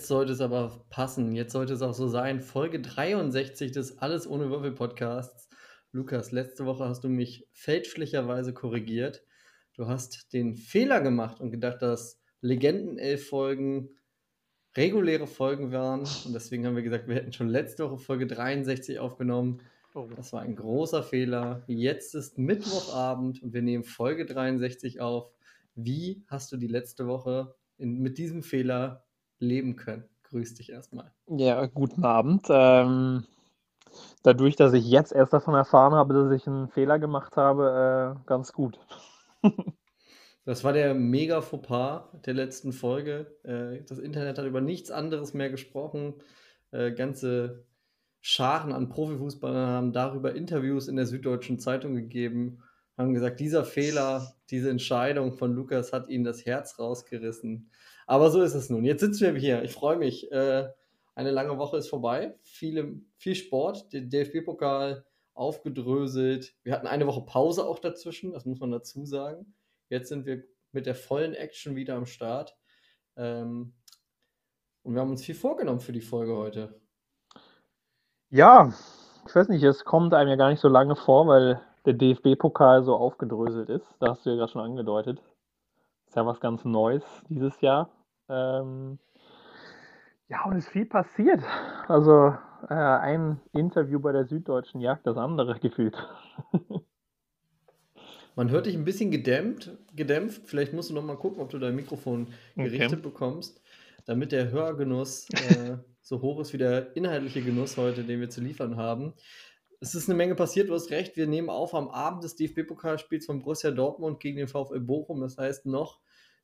Jetzt sollte es aber passen. Jetzt sollte es auch so sein. Folge 63 des Alles ohne Würfel Podcasts. Lukas, letzte Woche hast du mich fälschlicherweise korrigiert. Du hast den Fehler gemacht und gedacht, dass Legenden elf Folgen reguläre Folgen waren. Und deswegen haben wir gesagt, wir hätten schon letzte Woche Folge 63 aufgenommen. Oh. Das war ein großer Fehler. Jetzt ist Mittwochabend und wir nehmen Folge 63 auf. Wie hast du die letzte Woche in, mit diesem Fehler leben können? Grüß dich erstmal. Ja, guten Abend. Ähm, dadurch, dass ich jetzt erst davon erfahren habe, dass ich einen Fehler gemacht habe, äh, ganz gut. Das war der mega Fauxpas der letzten Folge. Äh, das Internet hat über nichts anderes mehr gesprochen. Äh, ganze Scharen an Profifußballern haben darüber Interviews in der Süddeutschen Zeitung gegeben, haben gesagt, dieser Fehler, diese Entscheidung von Lukas hat ihnen das Herz rausgerissen. Aber so ist es nun. Jetzt sitzen wir hier. Ich freue mich. Äh, eine lange Woche ist vorbei. Viele, viel Sport. Der DFB-Pokal aufgedröselt. Wir hatten eine Woche Pause auch dazwischen, das muss man dazu sagen. Jetzt sind wir mit der vollen Action wieder am Start. Ähm, und wir haben uns viel vorgenommen für die Folge heute. Ja, ich weiß nicht, es kommt einem ja gar nicht so lange vor, weil der DFB-Pokal so aufgedröselt ist. Da hast du ja gerade schon angedeutet. Ist ja was ganz Neues dieses Jahr. Ähm, ja, und es ist viel passiert. Also äh, ein Interview bei der Süddeutschen Jagd, das andere gefühlt. Man hört dich ein bisschen gedämpft, gedämpft. Vielleicht musst du noch mal gucken, ob du dein Mikrofon gerichtet okay. bekommst, damit der Hörgenuss äh, so hoch ist wie der inhaltliche Genuss heute, den wir zu liefern haben. Es ist eine Menge passiert, du hast recht. Wir nehmen auf am Abend des DFB-Pokalspiels von Borussia Dortmund gegen den VfL Bochum. Das heißt, noch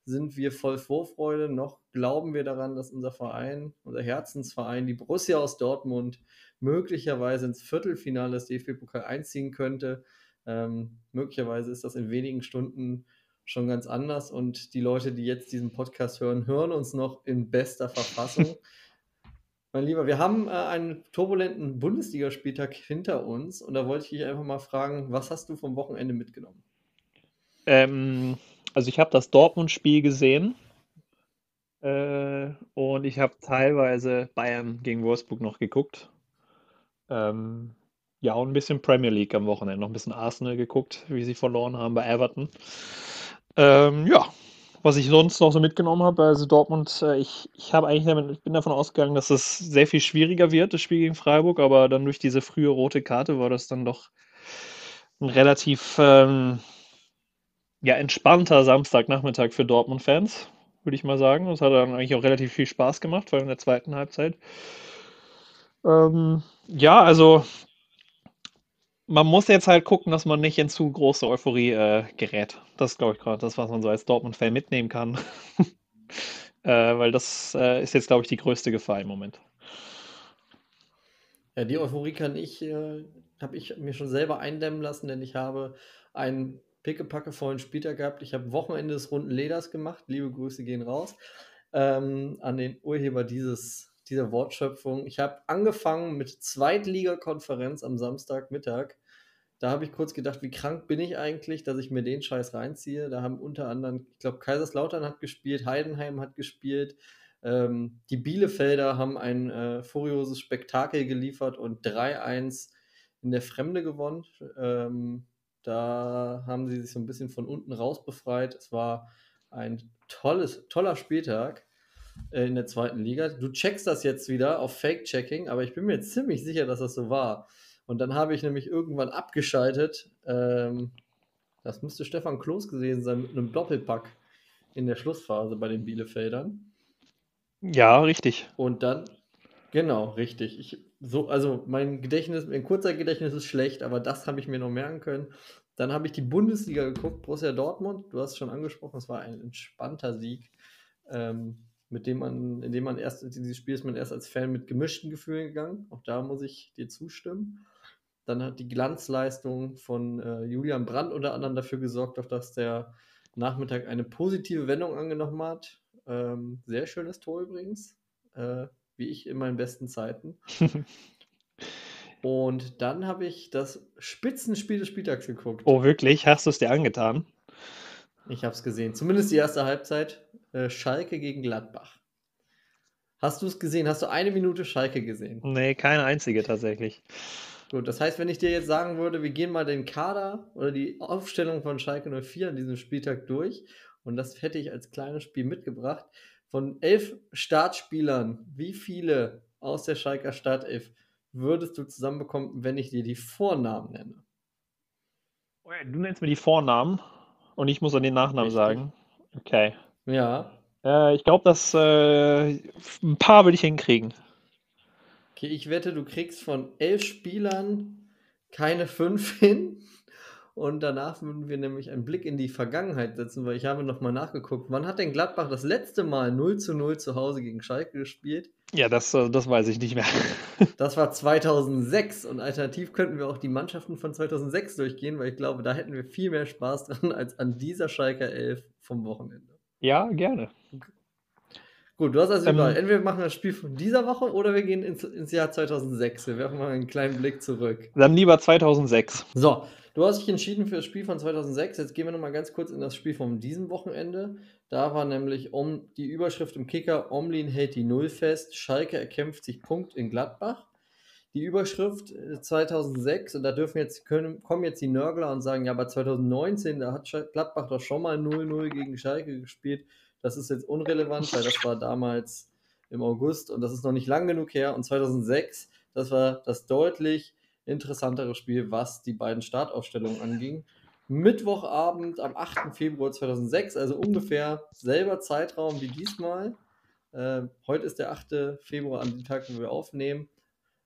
sind wir voll Vorfreude, noch glauben wir daran, dass unser Verein, unser Herzensverein, die Borussia aus Dortmund, möglicherweise ins Viertelfinale des DFB-Pokal einziehen könnte. Ähm, möglicherweise ist das in wenigen Stunden schon ganz anders und die Leute, die jetzt diesen Podcast hören, hören uns noch in bester Verfassung. mein Lieber, wir haben äh, einen turbulenten Bundesligaspieltag hinter uns und da wollte ich dich einfach mal fragen, was hast du vom Wochenende mitgenommen? Ähm, also ich habe das Dortmund-Spiel gesehen äh, und ich habe teilweise Bayern gegen Wolfsburg noch geguckt. Ähm, ja, und ein bisschen Premier League am Wochenende. Noch ein bisschen Arsenal geguckt, wie sie verloren haben bei Everton. Ähm, ja, was ich sonst noch so mitgenommen habe, also Dortmund, äh, ich, ich habe eigentlich damit, ich bin davon ausgegangen, dass es sehr viel schwieriger wird, das Spiel gegen Freiburg, aber dann durch diese frühe rote Karte war das dann doch ein relativ ähm, ja, entspannter Samstagnachmittag für Dortmund-Fans, würde ich mal sagen. Das hat dann eigentlich auch relativ viel Spaß gemacht, vor allem in der zweiten Halbzeit. Ähm, ja, also man muss jetzt halt gucken, dass man nicht in zu große Euphorie äh, gerät. Das glaube ich, gerade das, was man so als Dortmund-Fan mitnehmen kann. äh, weil das äh, ist jetzt, glaube ich, die größte Gefahr im Moment. Ja, die Euphorie kann ich, äh, habe ich mir schon selber eindämmen lassen, denn ich habe einen pickepacke vollen Spieltag gehabt. Ich habe Wochenende des runden Leders gemacht. Liebe Grüße gehen raus ähm, an den Urheber dieses dieser Wortschöpfung. Ich habe angefangen mit Zweitligakonferenz am Samstagmittag. Da habe ich kurz gedacht, wie krank bin ich eigentlich, dass ich mir den Scheiß reinziehe. Da haben unter anderem, ich glaube, Kaiserslautern hat gespielt, Heidenheim hat gespielt. Ähm, die Bielefelder haben ein äh, furioses Spektakel geliefert und 3-1 in der Fremde gewonnen. Ähm, da haben sie sich so ein bisschen von unten raus befreit. Es war ein tolles, toller Spieltag. Äh, in der zweiten Liga. Du checkst das jetzt wieder auf Fake-Checking, aber ich bin mir ziemlich sicher, dass das so war. Und dann habe ich nämlich irgendwann abgeschaltet. Ähm, das müsste Stefan Kloß gewesen sein mit einem Doppelpack in der Schlussphase bei den Bielefeldern. Ja, richtig. Und dann, genau, richtig. Ich, so, also mein Gedächtnis, mein kurzer Gedächtnis ist schlecht, aber das habe ich mir noch merken können. Dann habe ich die Bundesliga geguckt, Borussia Dortmund. Du hast es schon angesprochen, es war ein entspannter Sieg. Ähm, mit dem man, in dem man erst, dieses Spiel ist man erst als Fan mit gemischten Gefühlen gegangen. Auch da muss ich dir zustimmen. Dann hat die Glanzleistung von äh, Julian Brandt unter anderem dafür gesorgt, dass der Nachmittag eine positive Wendung angenommen hat. Ähm, sehr schönes Tor übrigens, äh, wie ich in meinen besten Zeiten. Und dann habe ich das Spitzenspiel des Spieltags geguckt. Oh, wirklich? Hast du es dir angetan? Ich habe es gesehen. Zumindest die erste Halbzeit. Äh, Schalke gegen Gladbach. Hast du es gesehen? Hast du eine Minute Schalke gesehen? Nee, keine einzige tatsächlich. Gut, das heißt, wenn ich dir jetzt sagen würde, wir gehen mal den Kader oder die Aufstellung von Schalke 04 an diesem Spieltag durch und das hätte ich als kleines Spiel mitgebracht. Von elf Startspielern, wie viele aus der Schalker Startelf würdest du zusammenbekommen, wenn ich dir die Vornamen nenne? Oh du nennst mir die Vornamen und ich muss dann den Nachnamen Richtig. sagen. Okay. Ja. Äh, ich glaube, dass äh, ein paar würde ich hinkriegen. Okay, ich wette, du kriegst von elf Spielern keine fünf hin. Und danach würden wir nämlich einen Blick in die Vergangenheit setzen, weil ich habe nochmal nachgeguckt. Wann hat denn Gladbach das letzte Mal 0 zu 0 zu Hause gegen Schalke gespielt? Ja, das, äh, das weiß ich nicht mehr. das war 2006 und alternativ könnten wir auch die Mannschaften von 2006 durchgehen, weil ich glaube, da hätten wir viel mehr Spaß dran als an dieser Schalker 11 vom Wochenende. Ja, gerne. Gut, du hast also ähm, überall. Entweder wir machen das Spiel von dieser Woche oder wir gehen ins, ins Jahr 2006. Wir werfen mal einen kleinen Blick zurück. Dann lieber 2006. So, du hast dich entschieden für das Spiel von 2006. Jetzt gehen wir nochmal ganz kurz in das Spiel von diesem Wochenende. Da war nämlich um die Überschrift im Kicker: Omlin hält die Null fest. Schalke erkämpft sich Punkt in Gladbach. Die Überschrift 2006, äh, und da dürfen jetzt, können, kommen jetzt die Nörgler und sagen: Ja, aber 2019, da hat Gladbach doch schon mal 0-0 gegen Schalke gespielt das ist jetzt unrelevant, weil das war damals im August und das ist noch nicht lang genug her. Und 2006, das war das deutlich interessantere Spiel, was die beiden Startaufstellungen anging. Mittwochabend am 8. Februar 2006, also ungefähr selber Zeitraum wie diesmal. Äh, heute ist der 8. Februar, an dem Tag, wo wir aufnehmen.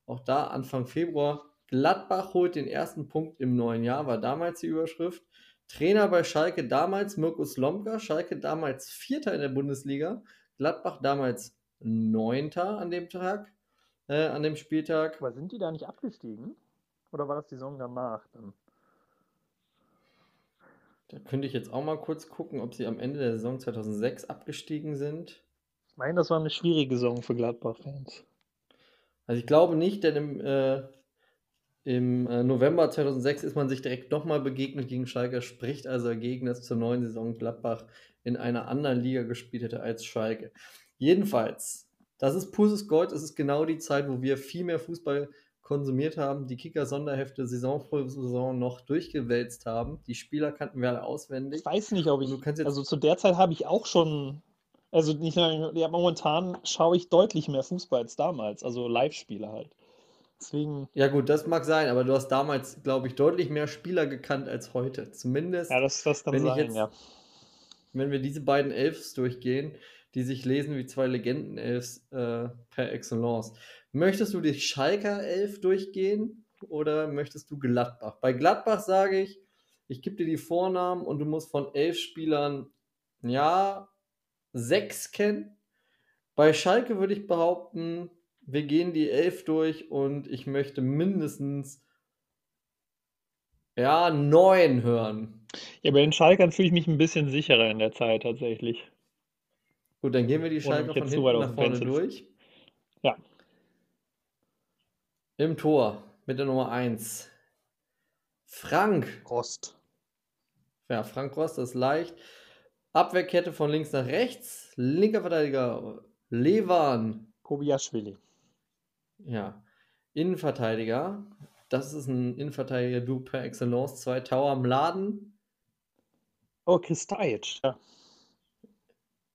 Auch da Anfang Februar. Gladbach holt den ersten Punkt im neuen Jahr, war damals die Überschrift. Trainer bei Schalke damals Mirko Slomka, Schalke damals Vierter in der Bundesliga, Gladbach damals Neunter an dem Tag, äh, an dem Spieltag. Aber sind die da nicht abgestiegen? Oder war das die Saison danach dann? Da könnte ich jetzt auch mal kurz gucken, ob sie am Ende der Saison 2006 abgestiegen sind. Ich meine, das war eine schwierige Saison für Gladbach-Fans. Also ich glaube nicht, denn im äh, im äh, November 2006 ist man sich direkt nochmal begegnet gegen Schalke, spricht also dagegen, dass zur neuen Saison Gladbach in einer anderen Liga gespielt hätte als Schalke. Jedenfalls, das ist pures Gold, es ist genau die Zeit, wo wir viel mehr Fußball konsumiert haben, die Kicker-Sonderhefte Saison vor Saison noch durchgewälzt haben. Die Spieler kannten wir alle auswendig. Ich weiß nicht, ob ich. also zu der Zeit habe ich auch schon. Also nicht, ja, momentan schaue ich deutlich mehr Fußball als damals, also Live-Spiele halt. Deswegen. Ja, gut, das mag sein, aber du hast damals, glaube ich, deutlich mehr Spieler gekannt als heute. Zumindest. Ja, das, das kann wenn sein, jetzt, ja. Wenn wir diese beiden Elfs durchgehen, die sich lesen wie zwei Legenden-Elfs äh, per Excellence. Möchtest du die Schalker Elf durchgehen oder möchtest du Gladbach? Bei Gladbach sage ich, ich gebe dir die Vornamen und du musst von elf Spielern, ja, sechs kennen. Bei Schalke würde ich behaupten, wir gehen die elf durch und ich möchte mindestens ja, neun hören. Ja, bei den Schalkern fühle ich mich ein bisschen sicherer in der Zeit tatsächlich. Gut, dann gehen wir die Schalker von hinten nach vorne durch. Ja. Im Tor mit der Nummer 1. Frank. Rost. Ja, Frank Rost ist leicht. Abwehrkette von links nach rechts. Linker Verteidiger Levan. Kobiaschwili. Ja. Innenverteidiger. Das ist ein Innenverteidiger, du per Excellence. Zwei Tower Mladen. Oh, Kristajic, ja.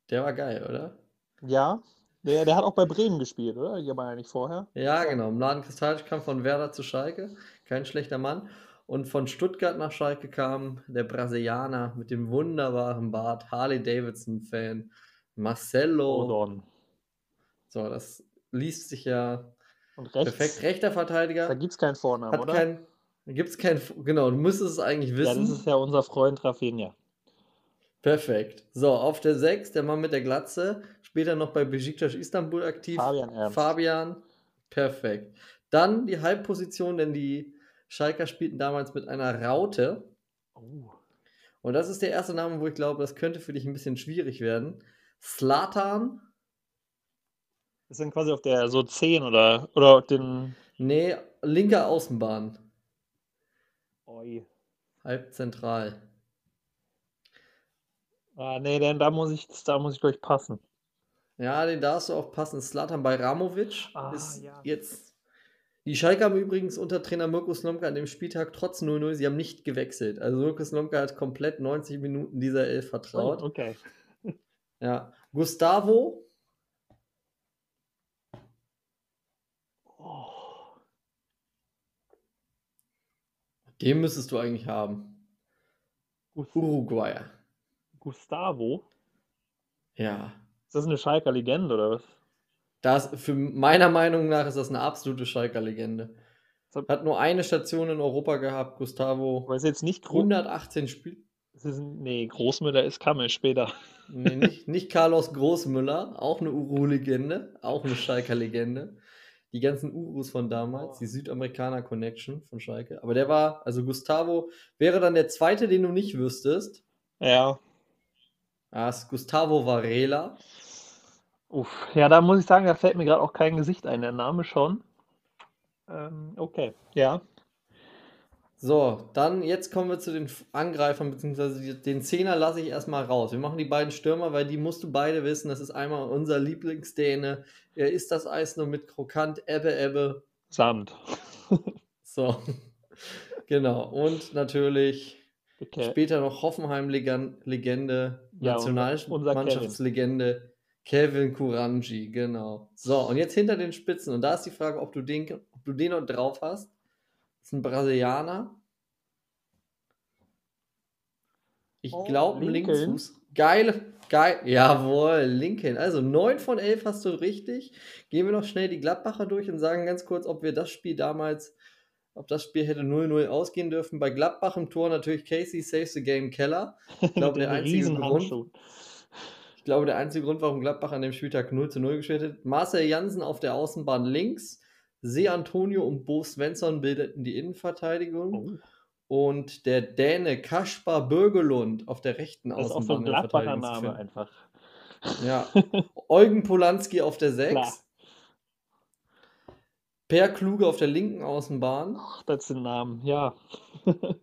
Der war geil, oder? Ja. Der, der hat auch bei Bremen gespielt, oder? Hier war ja nicht vorher. Ja, genau. Mladen Kristajic kam von Werder zu Schalke. Kein schlechter Mann. Und von Stuttgart nach Schalke kam der Brasilianer mit dem wunderbaren Bart, Harley Davidson-Fan, Marcelo. Odon. So, das liest sich ja Perfekt, rechter Verteidiger. Da gibt es keinen Vornamen, oder? Kein, da gibt es keinen, genau, du müsstest es eigentlich wissen. Ja, das ist ja unser Freund Rafinha. Perfekt. So, auf der 6, der Mann mit der Glatze, später noch bei Besiktas Istanbul aktiv. Fabian Ernst. Fabian, perfekt. Dann die Halbposition, denn die Schalker spielten damals mit einer Raute. Oh. Und das ist der erste Name, wo ich glaube, das könnte für dich ein bisschen schwierig werden. Slatan ist dann quasi auf der so 10 oder, oder den. Nee, linker Außenbahn. Oi. Halb zentral. Ah, nee, denn da muss ich, da muss ich, glaube passen. Ja, den darfst du auch passen. Slatan Bajramovic Ah, ist ja. jetzt. Die Schalke haben übrigens unter Trainer Mirko Slomka an dem Spieltag trotz 0-0, sie haben nicht gewechselt. Also Mirko Slomka hat komplett 90 Minuten dieser Elf Oh, vertraut. okay. Ja. Gustavo, Oh, den müsstest du eigentlich haben. Uruguayer. Gustavo? Ja. Ist das eine Schalker Legende oder was? Das, für meiner Meinung nach ist das eine absolute Schalker-Legende. Das- Hat nur eine Station in Europa gehabt, Gustavo. Aber ist jetzt nicht Gro 118 Spiele. es ist, nee, Großmüller ist Kammel später. Nee, nicht, nicht Carlos Großmüller, auch eine Uru-Legende, auch eine Schalker-Legende. Die ganzen Urus von damals, die Südamerikaner-Connection von Schalke. Aber der war, also Gustavo, wäre dann der zweite, den du nicht wüsstest. Ja. Ist Gustavo Varela. Uff. Ja, da muss ich sagen, da fällt mir gerade auch kein Gesicht ein. Der Name schon. Ähm, okay. Ja. So, dann jetzt kommen wir zu den Angreifern, beziehungsweise den Zehner lasse ich erstmal raus. Wir machen die beiden Stürmer, weil die musst du beide wissen. Das ist einmal unser Lieblingsdäne. Er isst das Eis nur mit Krokant, Ebbe, Ebbe. Samt. So, genau. Und natürlich Okay. später noch Hoffenheim-Legende, Ja, Nationalmannschaftslegende, Kevin Kuranji, genau. So, und jetzt hinter den Spitzen. Und da ist die Frage, ob du den, ob du den noch drauf hast. Das ist ein Brasilianer. Ich Oh, glaube. Linksfuß. Geile, geil. Jawohl, Lincoln. Also 9 von 11 hast du richtig. Gehen wir noch schnell die Gladbacher durch und sagen ganz kurz, ob wir das Spiel damals, ob das Spiel hätte 0-0 ausgehen dürfen. Bei Gladbach im Tor natürlich Casey saves the game Keller. Ich glaube, der einzige Grund, ich glaube, der einzige Grund, warum Gladbach an dem Spieltag 0 zu 0 gespielt hat. Marcel Jansen auf der Außenbahn links. See Antonio und Bo Svensson bildeten die Innenverteudigung. Oh, Und der Däne Kaspar Bürgelund auf der rechten das ist auch so Außenbahn. ein Gladbacher Name einfach. Ja. Eugen Polanski auf der 6. Klar. Per Kluge auf der linken Außenbahn. Ach, das sind Namen, ja.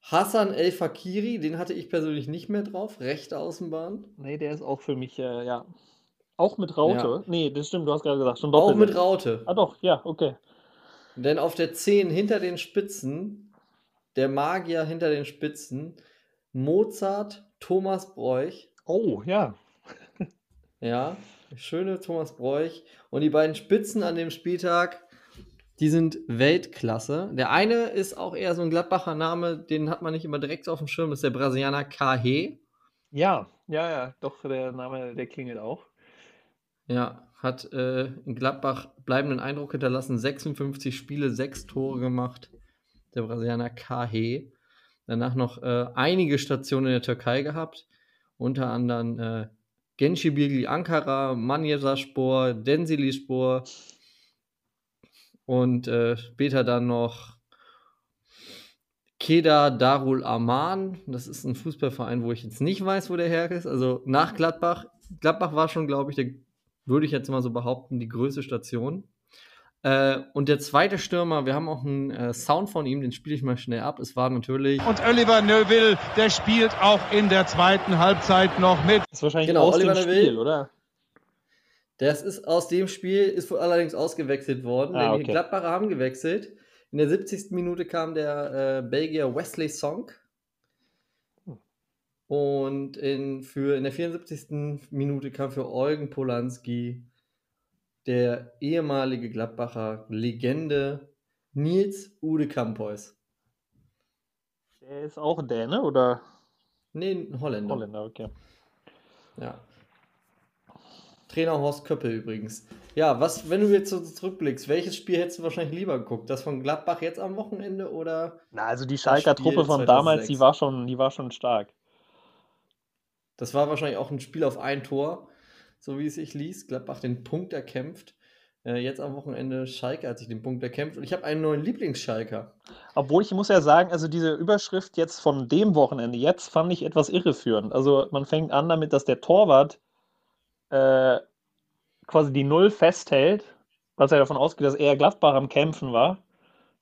Hassan El Fakiri, den hatte ich persönlich nicht mehr drauf. Rechte Außenbahn. Nee, der ist auch für mich, äh, ja. Auch mit Raute? Nee, das stimmt, du hast gerade gesagt, schon Auch mit Raute. Ah, doch, ja, okay. Denn auf der 10 hinter den Spitzen, der Magier hinter den Spitzen, Mozart, Thomas Bräuch. Oh, ja. Ja, schöne Thomas Bräuch. Und die beiden Spitzen an dem Spieltag, die sind Weltklasse. Der eine ist auch eher so ein Gladbacher Name, den hat man nicht immer direkt auf dem Schirm, ist der Brasilianer Kahe. Ja, ja, ja, doch, der Name, der klingelt auch. Ja, hat äh, in Gladbach bleibenden Eindruck hinterlassen. 56 Spiele, 6 Tore gemacht. Der Brasilianer Kahe. Danach noch äh, einige Stationen in der Türkei gehabt. Unter anderem äh, Gençibirli Ankara, Manyaspor, Denzilispor und äh, später dann noch Keda Darul Aman. Das ist ein Fußballverein, wo ich jetzt nicht weiß, wo der her ist. Also nach Gladbach. Gladbach war schon, glaube ich, der, würde ich jetzt mal so behaupten, die größte Station. Äh, und der zweite Stürmer, wir haben auch einen äh, Sound von ihm, den spiele ich mal schnell ab. Es war natürlich. Und Oliver Neuville, der spielt auch in der zweiten Halbzeit noch mit. Das ist wahrscheinlich Genau, aus Oliver dem Neville. Spiel, oder? Das ist aus dem Spiel, ist wohl allerdings ausgewechselt worden, Ah, denn die okay. Gladbacher haben gewechselt. In der 70. Minute kam der äh, Belgier Wesley Song. Und in, für, in der 74. Minute kam für Eugen Polanski der ehemalige Gladbacher Legende Nils Ude Kampois. Der ist auch Däne oder Nee, ein Holländer. Holländer, okay. Ja. Trainer Horst Köppel übrigens. Ja, was, wenn du jetzt so zurückblickst, welches Spiel hättest du wahrscheinlich lieber geguckt? Das von Gladbach jetzt am Wochenende oder Na, also die Schalker Truppe von damals, 2006. die war schon, die war schon stark. das war wahrscheinlich auch ein Spiel auf ein Tor, so wie es sich liest. Gladbach den Punkt erkämpft. Äh, jetzt am Wochenende Schalke hat sich den Punkt erkämpft und ich habe einen neuen Lieblingsschalker. Obwohl ich muss ja sagen, also diese Überschrift jetzt von dem Wochenende jetzt fand ich etwas irreführend. Also man fängt an damit, dass der Torwart äh, quasi die Null festhält, was ja davon ausgeht, dass er Gladbach am Kämpfen war.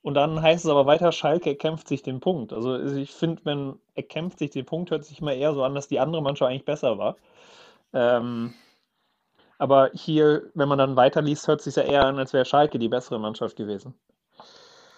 Und dann heißt es aber weiter, Schalke erkämpft sich den Punkt. Also ich finde, wenn erkämpft sich den Punkt, hört sich immer eher so an, dass die andere Mannschaft eigentlich besser war. Ähm, Aber hier, wenn man dann weiterliest, hört es sich ja eher an, als wäre Schalke die bessere Mannschaft gewesen.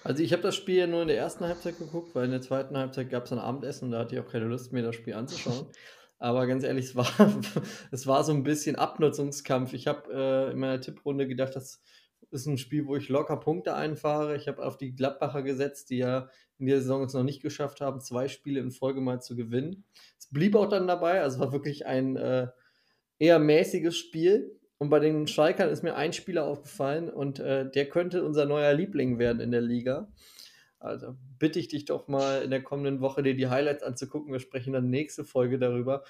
Also ich habe das Spiel ja nur in der ersten Halbzeit geguckt, weil in der zweiten Halbzeit gab es ein Abendessen und da hatte ich auch keine Lust, mir das Spiel anzuschauen. Aber ganz ehrlich, es war, es war so ein bisschen Abnutzungskampf. Ich habe äh, in meiner Tipprunde gedacht, das ist ein Spiel, wo ich locker Punkte einfahre. Ich habe auf die Gladbacher gesetzt, die ja in der Saison es noch nicht geschafft haben, zwei Spiele in Folge mal zu gewinnen. Es blieb auch dann dabei, also war wirklich ein äh, eher mäßiges Spiel. Und bei den Schalkern ist mir ein Spieler aufgefallen und äh, der könnte unser neuer Liebling werden in der Liga. Also bitte ich dich doch mal in der kommenden Woche dir die Highlights anzugucken. Wir sprechen dann nächste Folge darüber.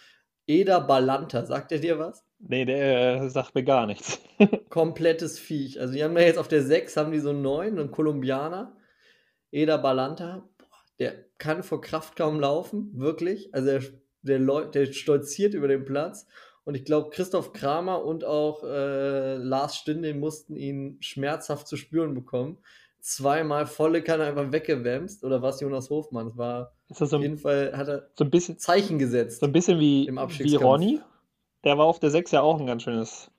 Eder Balanta, sagt er dir was? Nee, der äh, sagt mir gar nichts. Komplettes Viech. Also die haben ja jetzt auf der 6 haben die so einen neuen, einen Kolumbianer. Eder Balanta, der kann vor Kraft kaum laufen, wirklich. Also der, der, der stolziert über den Platz. Und ich glaube, Christoph Kramer und auch äh, Lars Stinde mussten ihn schmerzhaft zu spüren bekommen. Zweimal volle Kanne einfach weggewämst. Oder was Jonas Hofmann? Es war so auf jeden Fall, hat er so ein bisschen, Zeichen gesetzt. So ein bisschen wie, wie Ronny. Der war auf der 6 ja auch ein ganz schönes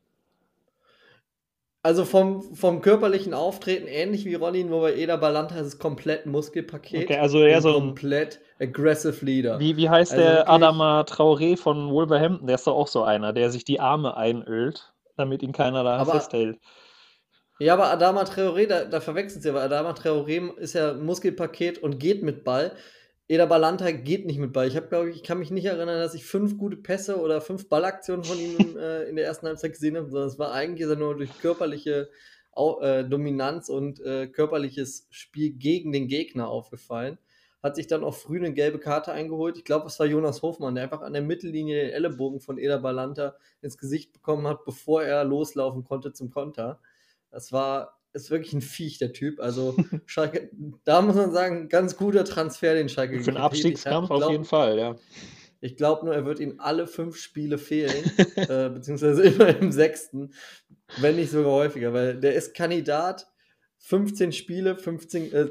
also vom, vom körperlichen Auftreten ähnlich wie Ronny, nur bei Eder Balanta ist es komplett Muskelpaket. Okay, also eher so ein komplett aggressive Leader. Wie, wie heißt also der Adama Traoré von Wolverhampton? Der ist doch auch so einer, der sich die Arme einölt, damit ihn keiner da aber, festhält. Ja, aber Adama Traoré, da, da verwechselt sie, weil Adama Traoré ist ja Muskelpaket und geht mit Ball. Eder Balanta geht nicht mit Ball. Ich habe, glaube ich, ich kann mich nicht erinnern, dass ich fünf gute Pässe oder fünf Ballaktionen von ihm äh, in der ersten Halbzeit gesehen habe, sondern es war eigentlich nur durch körperliche äh, Dominanz und äh, körperliches Spiel gegen den Gegner aufgefallen. Hat sich dann auch früh eine gelbe Karte eingeholt. Ich glaube, es war Jonas Hofmann, der einfach an der Mittellinie den Ellenbogen von Eder Balanta ins Gesicht bekommen hat, bevor er loslaufen konnte zum Konter. Das war ist wirklich ein Viech, der Typ. Also Schalke, da muss man sagen, ganz guter Transfer, den Schalke Für den Abstiegskampf auf jeden Fall, ja. Ich glaube nur, er wird ihm alle fünf Spiele fehlen, äh, beziehungsweise immer im sechsten, wenn nicht sogar häufiger, weil der ist Kandidat, 15 Spiele, 15, äh,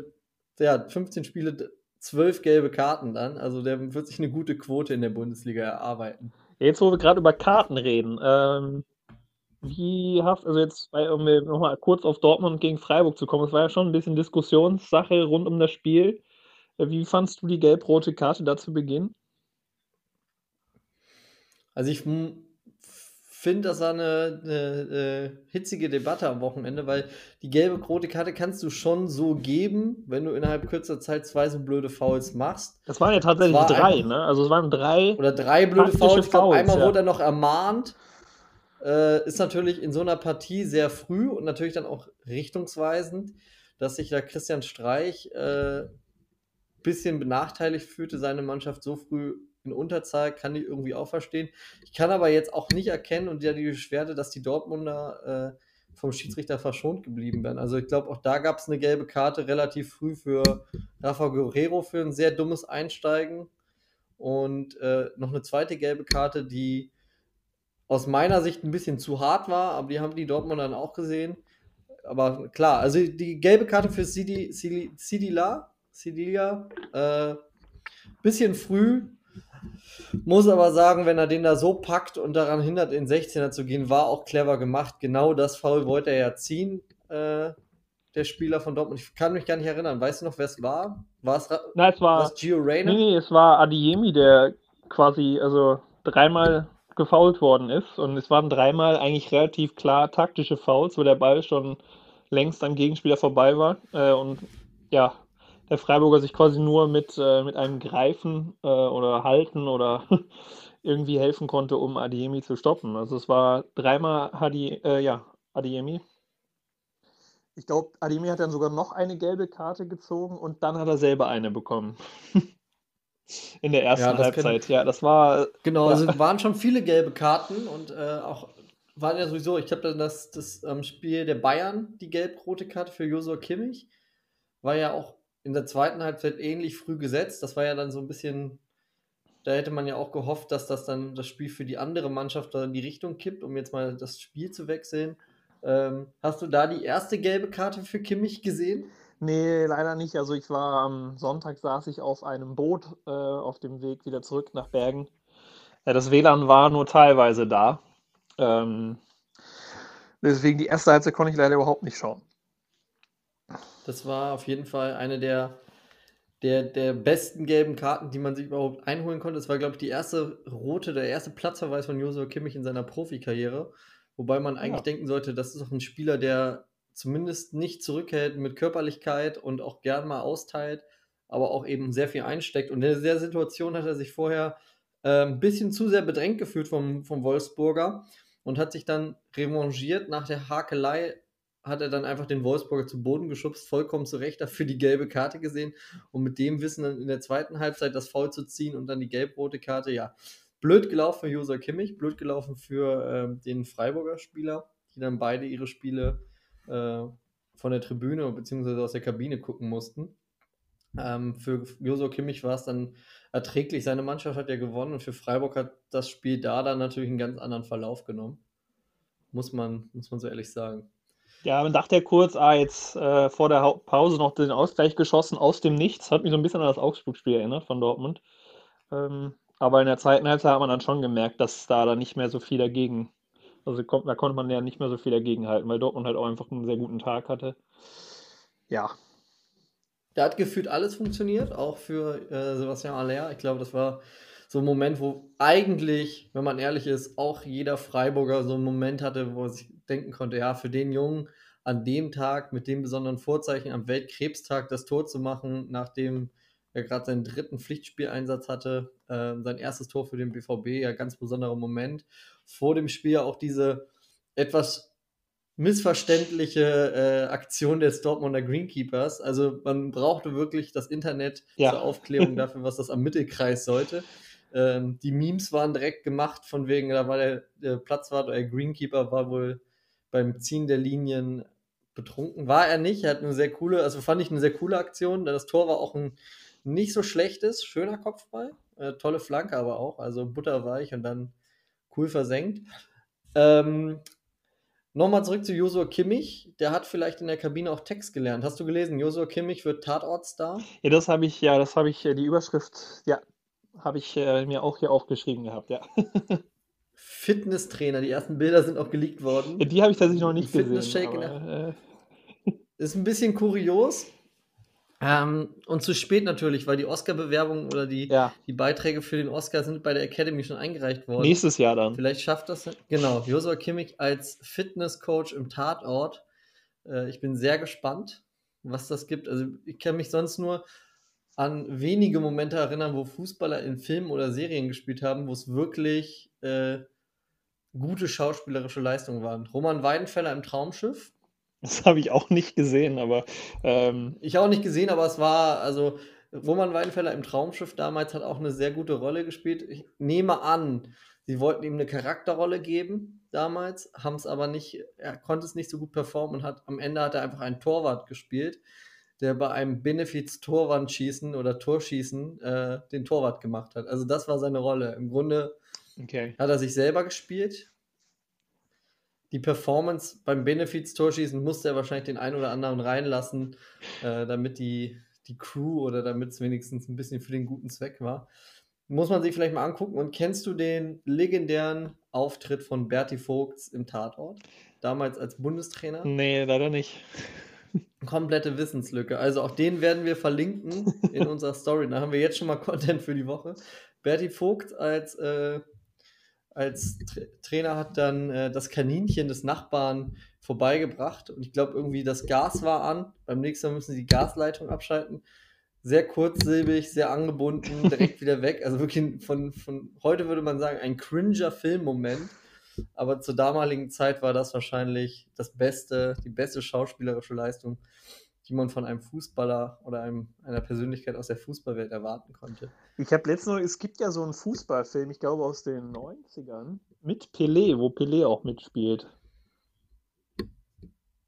ja, 15 Spiele, 12 gelbe Karten dann. Also der wird sich eine gute Quote in der Bundesliga erarbeiten. Jetzt, wo wir gerade über Karten reden, ähm, wie hast also jetzt, um nochmal kurz auf Dortmund gegen Freiburg zu kommen, es war ja schon ein bisschen Diskussionssache rund um das Spiel. Äh, wie fandst du die gelb-rote Karte da zu Beginn? Also ich finde, das war eine, eine, eine, hitzige Debatte am Wochenende, weil die gelbe-rote Karte kannst du schon so geben, wenn du innerhalb kürzer Zeit zwei so blöde Fouls machst. Das waren ja tatsächlich war drei, ein, ne? Also es waren drei. Oder drei blöde Fouls. Ich glaube, einmal ja. wurde er noch ermahnt äh, ist natürlich in so einer Partie sehr früh und natürlich dann auch richtungsweisend, dass sich da Christian Streich ein äh, bisschen benachteiligt fühlte, seine Mannschaft so früh in Unterzahl, kann ich irgendwie auch verstehen. Ich kann aber jetzt auch nicht erkennen und ja die Beschwerde, dass die Dortmunder äh, vom Schiedsrichter verschont geblieben werden. Also ich glaube, auch da gab es eine gelbe Karte relativ früh für Rafa Guerrero für ein sehr dummes Einsteigen und äh, noch eine zweite gelbe Karte, die aus meiner Sicht ein bisschen zu hart war, aber die haben die Dortmund dann auch gesehen. Aber klar, also die gelbe Karte für Sidi, Sidi, Sidila, Sidilia, äh, bisschen früh. Muss aber sagen, wenn er den da so packt und daran hindert, in 16er zu gehen, war auch clever gemacht. Genau das Foul wollte er ja ziehen, äh, der Spieler von Dortmund. Ich kann mich gar nicht erinnern. Weißt du noch, wer es war? War es, Nein, es war Gio Reyna? Nee, es war Adiemi, der quasi, also dreimal gefault worden ist. Und es waren dreimal eigentlich relativ klar taktische Fouls, wo der Ball schon längst am Gegenspieler vorbei war. Äh, und ja, der Freiburger sich quasi nur mit, äh, mit einem Greifen äh, oder Halten oder irgendwie helfen konnte, um Adiemi zu stoppen. Also es war dreimal Hadi, äh, ja, Adiemi. Ich glaube, Adiemi hat dann sogar noch eine gelbe Karte gezogen und dann hat er selber eine bekommen. in der ersten ja, Halbzeit. Ja, das war. Genau, ja. also waren schon viele gelbe Karten und äh, auch war ja sowieso, ich habe dann das, das ähm, Spiel der Bayern, die gelb-rote Karte für Josua Kimmich, war ja auch in der zweiten Halbzeit ähnlich früh gesetzt. Das war ja dann so ein bisschen, da hätte man ja auch gehofft, dass das dann das Spiel für die andere Mannschaft dann in die Richtung kippt, um jetzt mal das Spiel zu wechseln. Ähm, hast du da die erste gelbe Karte für Kimmich gesehen? Nee, leider nicht. Also ich war am Sonntag saß ich auf einem Boot äh, auf dem Weg wieder zurück nach Bergen. Ja, das WLAN war nur teilweise da. Ähm, Deswegen die erste Halbzeit konnte ich leider überhaupt nicht schauen. Das war auf jeden Fall eine der, der, der besten gelben Karten, die man sich überhaupt einholen konnte. Das war, glaube ich, die erste rote, der erste Platzverweis von Josua Kimmich in seiner Profikarriere. Wobei man eigentlich ja. denken sollte, das ist auch ein Spieler, der zumindest nicht zurückhält mit Körperlichkeit und auch gern mal austeilt, aber auch eben sehr viel einsteckt. Und in der Situation hat er sich vorher äh, ein bisschen zu sehr bedrängt gefühlt vom, vom Wolfsburger und hat sich dann revanchiert. Nach der Hakelei hat er dann einfach den Wolfsburger zu Boden geschubst, vollkommen zu Recht dafür die gelbe Karte gesehen und mit dem Wissen dann in der zweiten Halbzeit das Foul zu ziehen und dann die gelb-rote Karte, ja. Blöd gelaufen für Josa Kimmich, blöd gelaufen für äh, den Freiburger Spieler, die dann beide ihre Spiele äh, von der Tribüne bzw. aus der Kabine gucken mussten. Ähm, für Joso Kimmich war es dann erträglich. Seine Mannschaft hat ja gewonnen und für Freiburg hat das Spiel da dann natürlich einen ganz anderen Verlauf genommen. Muss man, muss man so ehrlich sagen. Ja, man dachte ja kurz, ah, jetzt äh, vor der Pause noch den Ausgleich geschossen aus dem Nichts. Hat mich so ein bisschen an das Augsburg-Spiel erinnert von Dortmund. Ähm, aber in der zweiten Halbzeit hat man dann schon gemerkt, dass da dann nicht mehr so viel dagegen, also da konnte man ja nicht mehr so viel dagegen halten, weil Dortmund halt auch einfach einen sehr guten Tag hatte. Ja, da hat gefühlt alles funktioniert, auch für äh, Sebastian Aller. Ich glaube, das war so ein Moment, wo eigentlich, wenn man ehrlich ist, auch jeder Freiburger so einen Moment hatte, wo er sich denken konnte, ja, für den Jungen an dem Tag mit dem besonderen Vorzeichen am Weltkrebstag das Tor zu machen, nachdem er gerade seinen dritten Pflichtspieleinsatz hatte, äh, sein erstes Tor für den BVB, ja, ganz besonderer Moment. Vor dem Spiel auch diese etwas missverständliche äh, Aktion des Dortmunder Greenkeepers. Also man brauchte wirklich das Internet ja. zur Aufklärung dafür, was das am Mittelkreis sollte. Ähm, die Memes waren direkt gemacht, von wegen, da war der, der Platzwart oder der Greenkeeper war wohl beim Ziehen der Linien betrunken. War er nicht, er hat eine sehr coole, also fand ich eine sehr coole Aktion. Das Tor war auch ein nicht so schlechtes, schöner Kopfball. Äh, tolle Flanke aber auch, also butterweich und dann cool versenkt. Ähm, Nochmal zurück zu Josua Kimmich. Der hat vielleicht in der Kabine auch Text gelernt. Hast du gelesen, Josua Kimmich wird Tatortstar? Ja, das habe ich, ja, das habe ich, äh, die Überschrift, ja, habe ich äh, mir auch hier aufgeschrieben gehabt, ja. Fitnesstrainer, die ersten Bilder sind auch geleakt worden. Ja, die habe ich tatsächlich noch nicht Fitness gesehen. Aber, äh... Ist ein bisschen kurios, ähm, und zu spät natürlich, weil die Oscar-Bewerbungen oder die, ja. die Beiträge für den Oscar sind bei der Academy schon eingereicht worden. Nächstes Jahr dann. Vielleicht schafft das. Genau, Josua Kimmich als Fitnesscoach im Tatort. Äh, ich bin sehr gespannt, was das gibt. Also, ich kann mich sonst nur an wenige Momente erinnern, wo Fußballer in Filmen oder Serien gespielt haben, wo es wirklich äh, gute schauspielerische Leistungen waren. Roman Weidenfeller im Traumschiff das habe ich auch nicht gesehen, aber. Ähm ich auch nicht gesehen, aber es war, also Roman Weidenfeller im Traumschiff damals hat auch eine sehr gute Rolle gespielt. Ich nehme an, sie wollten ihm eine Charakterrolle geben damals, haben es aber nicht, er konnte es nicht so gut performen und hat am Ende hat er einfach einen Torwart gespielt, der bei einem Benefiz-Torwandschießen oder Torschießen äh, den Torwart gemacht hat. Also das war seine Rolle. Im Grunde okay. hat er sich selber gespielt die Performance beim Benefiz-Torschießen musste er wahrscheinlich den einen oder anderen reinlassen, äh, damit die, die Crew oder damit es wenigstens ein bisschen für den guten Zweck war. Muss man sich vielleicht mal angucken. Und kennst du den legendären Auftritt von Berti Vogts im Tatort? Damals als Bundestrainer? Nee, leider nicht. Komplette Wissenslücke. Also auch den werden wir verlinken in unserer Story. Da haben wir jetzt schon mal Content für die Woche. Berti Vogt als äh, als Tra Trainer hat dann äh, das Kaninchen des Nachbarn vorbeigebracht und ich glaube irgendwie das Gas war an. Beim nächsten Mal müssen sie die Gasleitung abschalten. Sehr kurzsilbig, sehr angebunden, direkt wieder weg. Also wirklich von, von heute würde man sagen, ein cringer Filmmoment. Aber zur damaligen Zeit war das wahrscheinlich das beste, die beste schauspielerische Leistung, die man von einem Fußballer oder einem, einer Persönlichkeit aus der Fußballwelt erwarten konnte. Ich habe letztens noch, es gibt ja so einen Fußballfilm, ich glaube aus den 90ern, mit Pelé, wo Pelé auch mitspielt.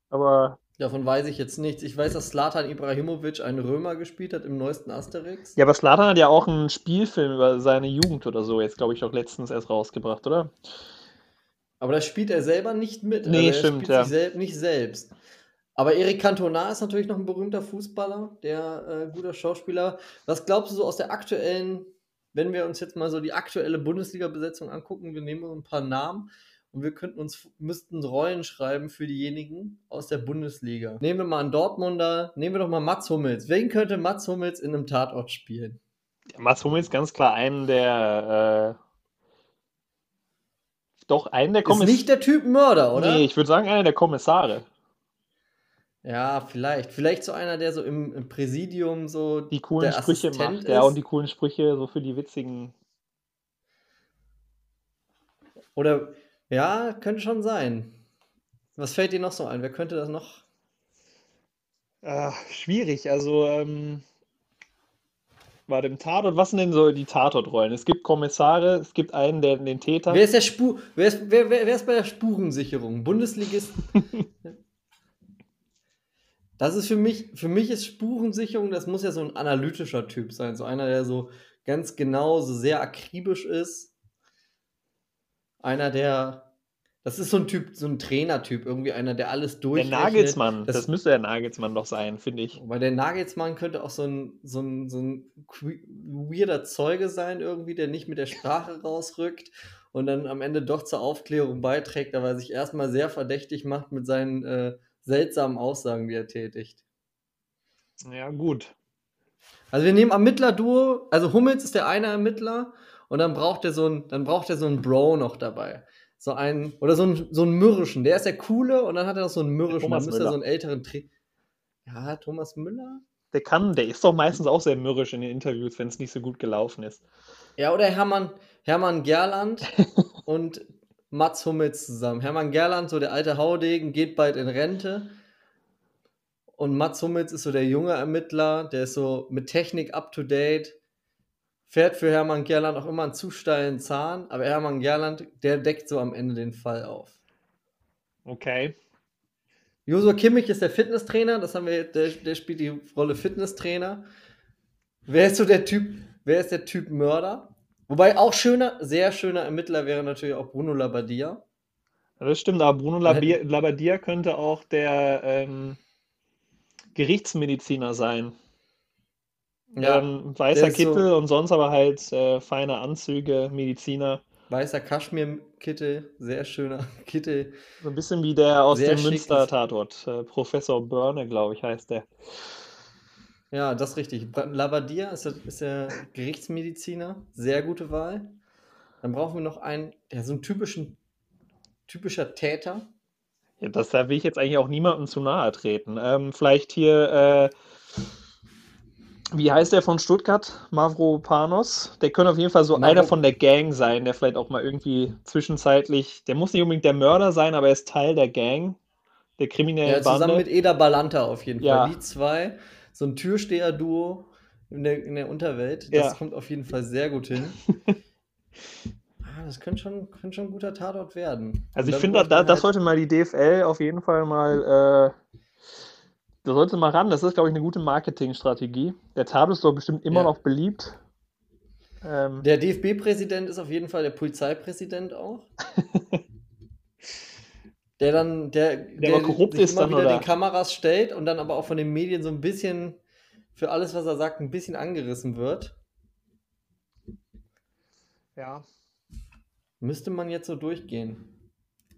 Aber. Davon weiß ich jetzt nichts. Ich weiß, dass Slatan Ibrahimovic einen Römer gespielt hat im neuesten Asterix. Ja, aber Slatan hat ja auch einen Spielfilm über seine Jugend oder so, jetzt glaube ich auch letztens erst rausgebracht, oder? Aber da spielt er selber nicht mit. Nee, also stimmt, ja. Sel nicht selbst. Aber Eric Cantona ist natürlich noch ein berühmter Fußballer, der äh, guter Schauspieler. Was glaubst du so aus der aktuellen, wenn wir uns jetzt mal so die aktuelle Bundesliga-Besetzung angucken, wir nehmen uns ein paar Namen und wir könnten uns, müssten Rollen schreiben für diejenigen aus der Bundesliga. Nehmen wir mal einen Dortmunder, nehmen wir doch mal Mats Hummels. Wen könnte Mats Hummels in einem Tatort spielen? Ja, Mats Hummels ganz klar einen der, äh, doch einen der Ist Kommissare. nicht der Typ Mörder, oder? Nee, ich würde sagen einer der Kommissare. Ja, vielleicht. Vielleicht so einer, der so im, im Präsidium so Die coolen der Sprüche Assistent macht. Ja, ist. und die coolen Sprüche so für die witzigen. Oder ja, könnte schon sein. Was fällt dir noch so ein? Wer könnte das noch? Ah, schwierig, also ähm, war dem Tatort, was sind denn so die Tatortrollen? Es gibt Kommissare, es gibt einen, der den Täter. Wer ist der Spur? Wer ist, wer, wer, wer ist bei der Spurensicherung? Bundesligist? das ist für mich, für mich ist Spurensicherung, das muss ja so ein analytischer Typ sein. So einer, der so ganz genau, so sehr akribisch ist. Einer, der. Das ist so ein Typ, so ein Trainertyp, irgendwie einer, der alles Der durchrechnet. Nagelsmann, Das- das, müsste der Nagelsmann doch sein, finde ich. Weil der Nagelsmann könnte auch so ein, so ein, so ein weirder Zeuge sein, irgendwie, der nicht mit der Sprache rausrückt und dann am Ende doch zur Aufklärung beiträgt, aber sich erstmal sehr verdächtig macht mit seinen äh, seltsamen Aussagen, die er tätigt. Ja, gut. Also wir nehmen Ermittler-Duo, also Hummels ist der eine Ermittler und dann braucht er so ein, dann braucht er so einen Bro noch dabei. So einen, oder so einen, so einen mürrischen, der ist der coole und dann hat er noch so einen mürrischen, Thomas dann müsste er so einen älteren Tri Ja, Thomas Müller? Der kann, der ist doch meistens auch sehr mürrisch in den Interviews, wenn es nicht so gut gelaufen ist. Ja, oder Hermann, Hermann Gerland und Mats Hummels zusammen. Hermann Gerland, so der alte Haudegen, geht bald in Rente. Und Mats Hummels ist so der junge Ermittler, der ist so mit Technik up to date. Fährt für Hermann Gerland auch immer einen zu steilen Zahn, aber Hermann Gerland, der deckt so am Ende den Fall auf. Okay. Josua Kimmich ist der Fitnesstrainer, das haben wir, der, der spielt die Rolle Fitnesstrainer. Wer ist so der Typ, wer ist der Typ Mörder? Wobei auch schöner, sehr schöner Ermittler wäre natürlich auch Bruno Labbadia. Das stimmt, aber Bruno Labbadia könnte auch der ähm, Gerichtsmediziner sein. Ja, ähm, weißer ist so- Kittel und sonst aber halt äh, feine Anzüge, Mediziner. weißer Kaschmir-Kittel, sehr schöner Kittel. So ein bisschen wie der aus Sehr dem schick Münster ist- Tatort. Äh, Professor Börne, glaube ich, heißt der. Ja, das ist richtig. Labbadia ist der, ist der Gerichtsmediziner, sehr gute Wahl. Dann brauchen wir noch einen, der so einen typischen, typischer Täter. Ja, das, da will ich jetzt eigentlich auch niemandem zu nahe treten. Ähm, vielleicht hier, äh, wie heißt der von Stuttgart? Mavropanos. Der könnte auf jeden Fall so Mavro- einer von der Gang sein, der vielleicht auch mal irgendwie zwischenzeitlich, der muss nicht unbedingt der Mörder sein, aber er ist Teil der Gang, der kriminellen Ja, zusammen Bande. mit Eda Balanta auf jeden Ja. Fall. Die zwei, so ein Türsteher-Duo in der, in der Unterwelt. Das Ja. kommt auf jeden Fall sehr gut hin. ah, das könnte schon, könnte schon ein guter Tatort werden. Also ich finde, da, man das halt- sollte mal die DFL auf jeden Fall mal, äh, da sollte mal ran. Das ist, glaube ich, eine gute Marketingstrategie. Der Tatort ist doch bestimmt immer Ja. noch beliebt. Ähm, Der DFB-Präsident ist auf jeden Fall der Polizeipräsident auch. Der dann, der, der, aber korrupt sich ist immer dann, wieder oder? den Kameras stellt und dann aber auch von den Medien so ein bisschen für alles, was er sagt, ein bisschen angerissen wird. ja. Müsste man jetzt so durchgehen.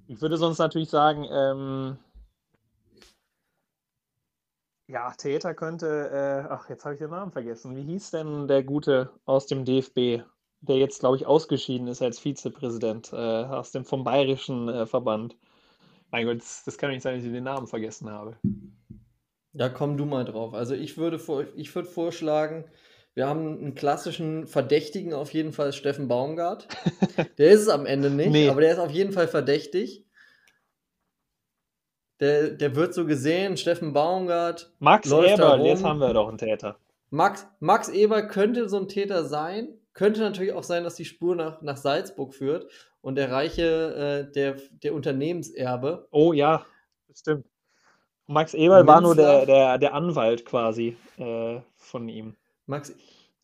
Ich würde sonst natürlich sagen, ähm, ja, Täter könnte, äh, ach, jetzt habe ich den Namen vergessen. Wie hieß denn der Gute aus dem DFB, der jetzt, glaube ich, ausgeschieden ist als Vizepräsident, äh, aus dem vom Bayerischen äh, Verband? Mein Gott, das, das kann doch nicht sein, dass ich den Namen vergessen habe. Ja, komm du mal drauf. Also ich würde, vor, ich würde vorschlagen, wir haben einen klassischen Verdächtigen auf jeden Fall, Steffen Baumgart. Der ist es am Ende nicht, Nee. aber der ist auf jeden Fall verdächtig. Der, der wird so gesehen, Steffen Baumgart. Max Eberl, jetzt haben wir doch einen Täter. Max, Max Eber könnte so ein Täter sein. Könnte natürlich auch sein, dass die Spur nach, nach Salzburg führt und der reiche, äh, der, der Unternehmenserbe. Oh ja, das stimmt. Max Eberl war nur der, der, der Anwalt quasi äh, von ihm. Max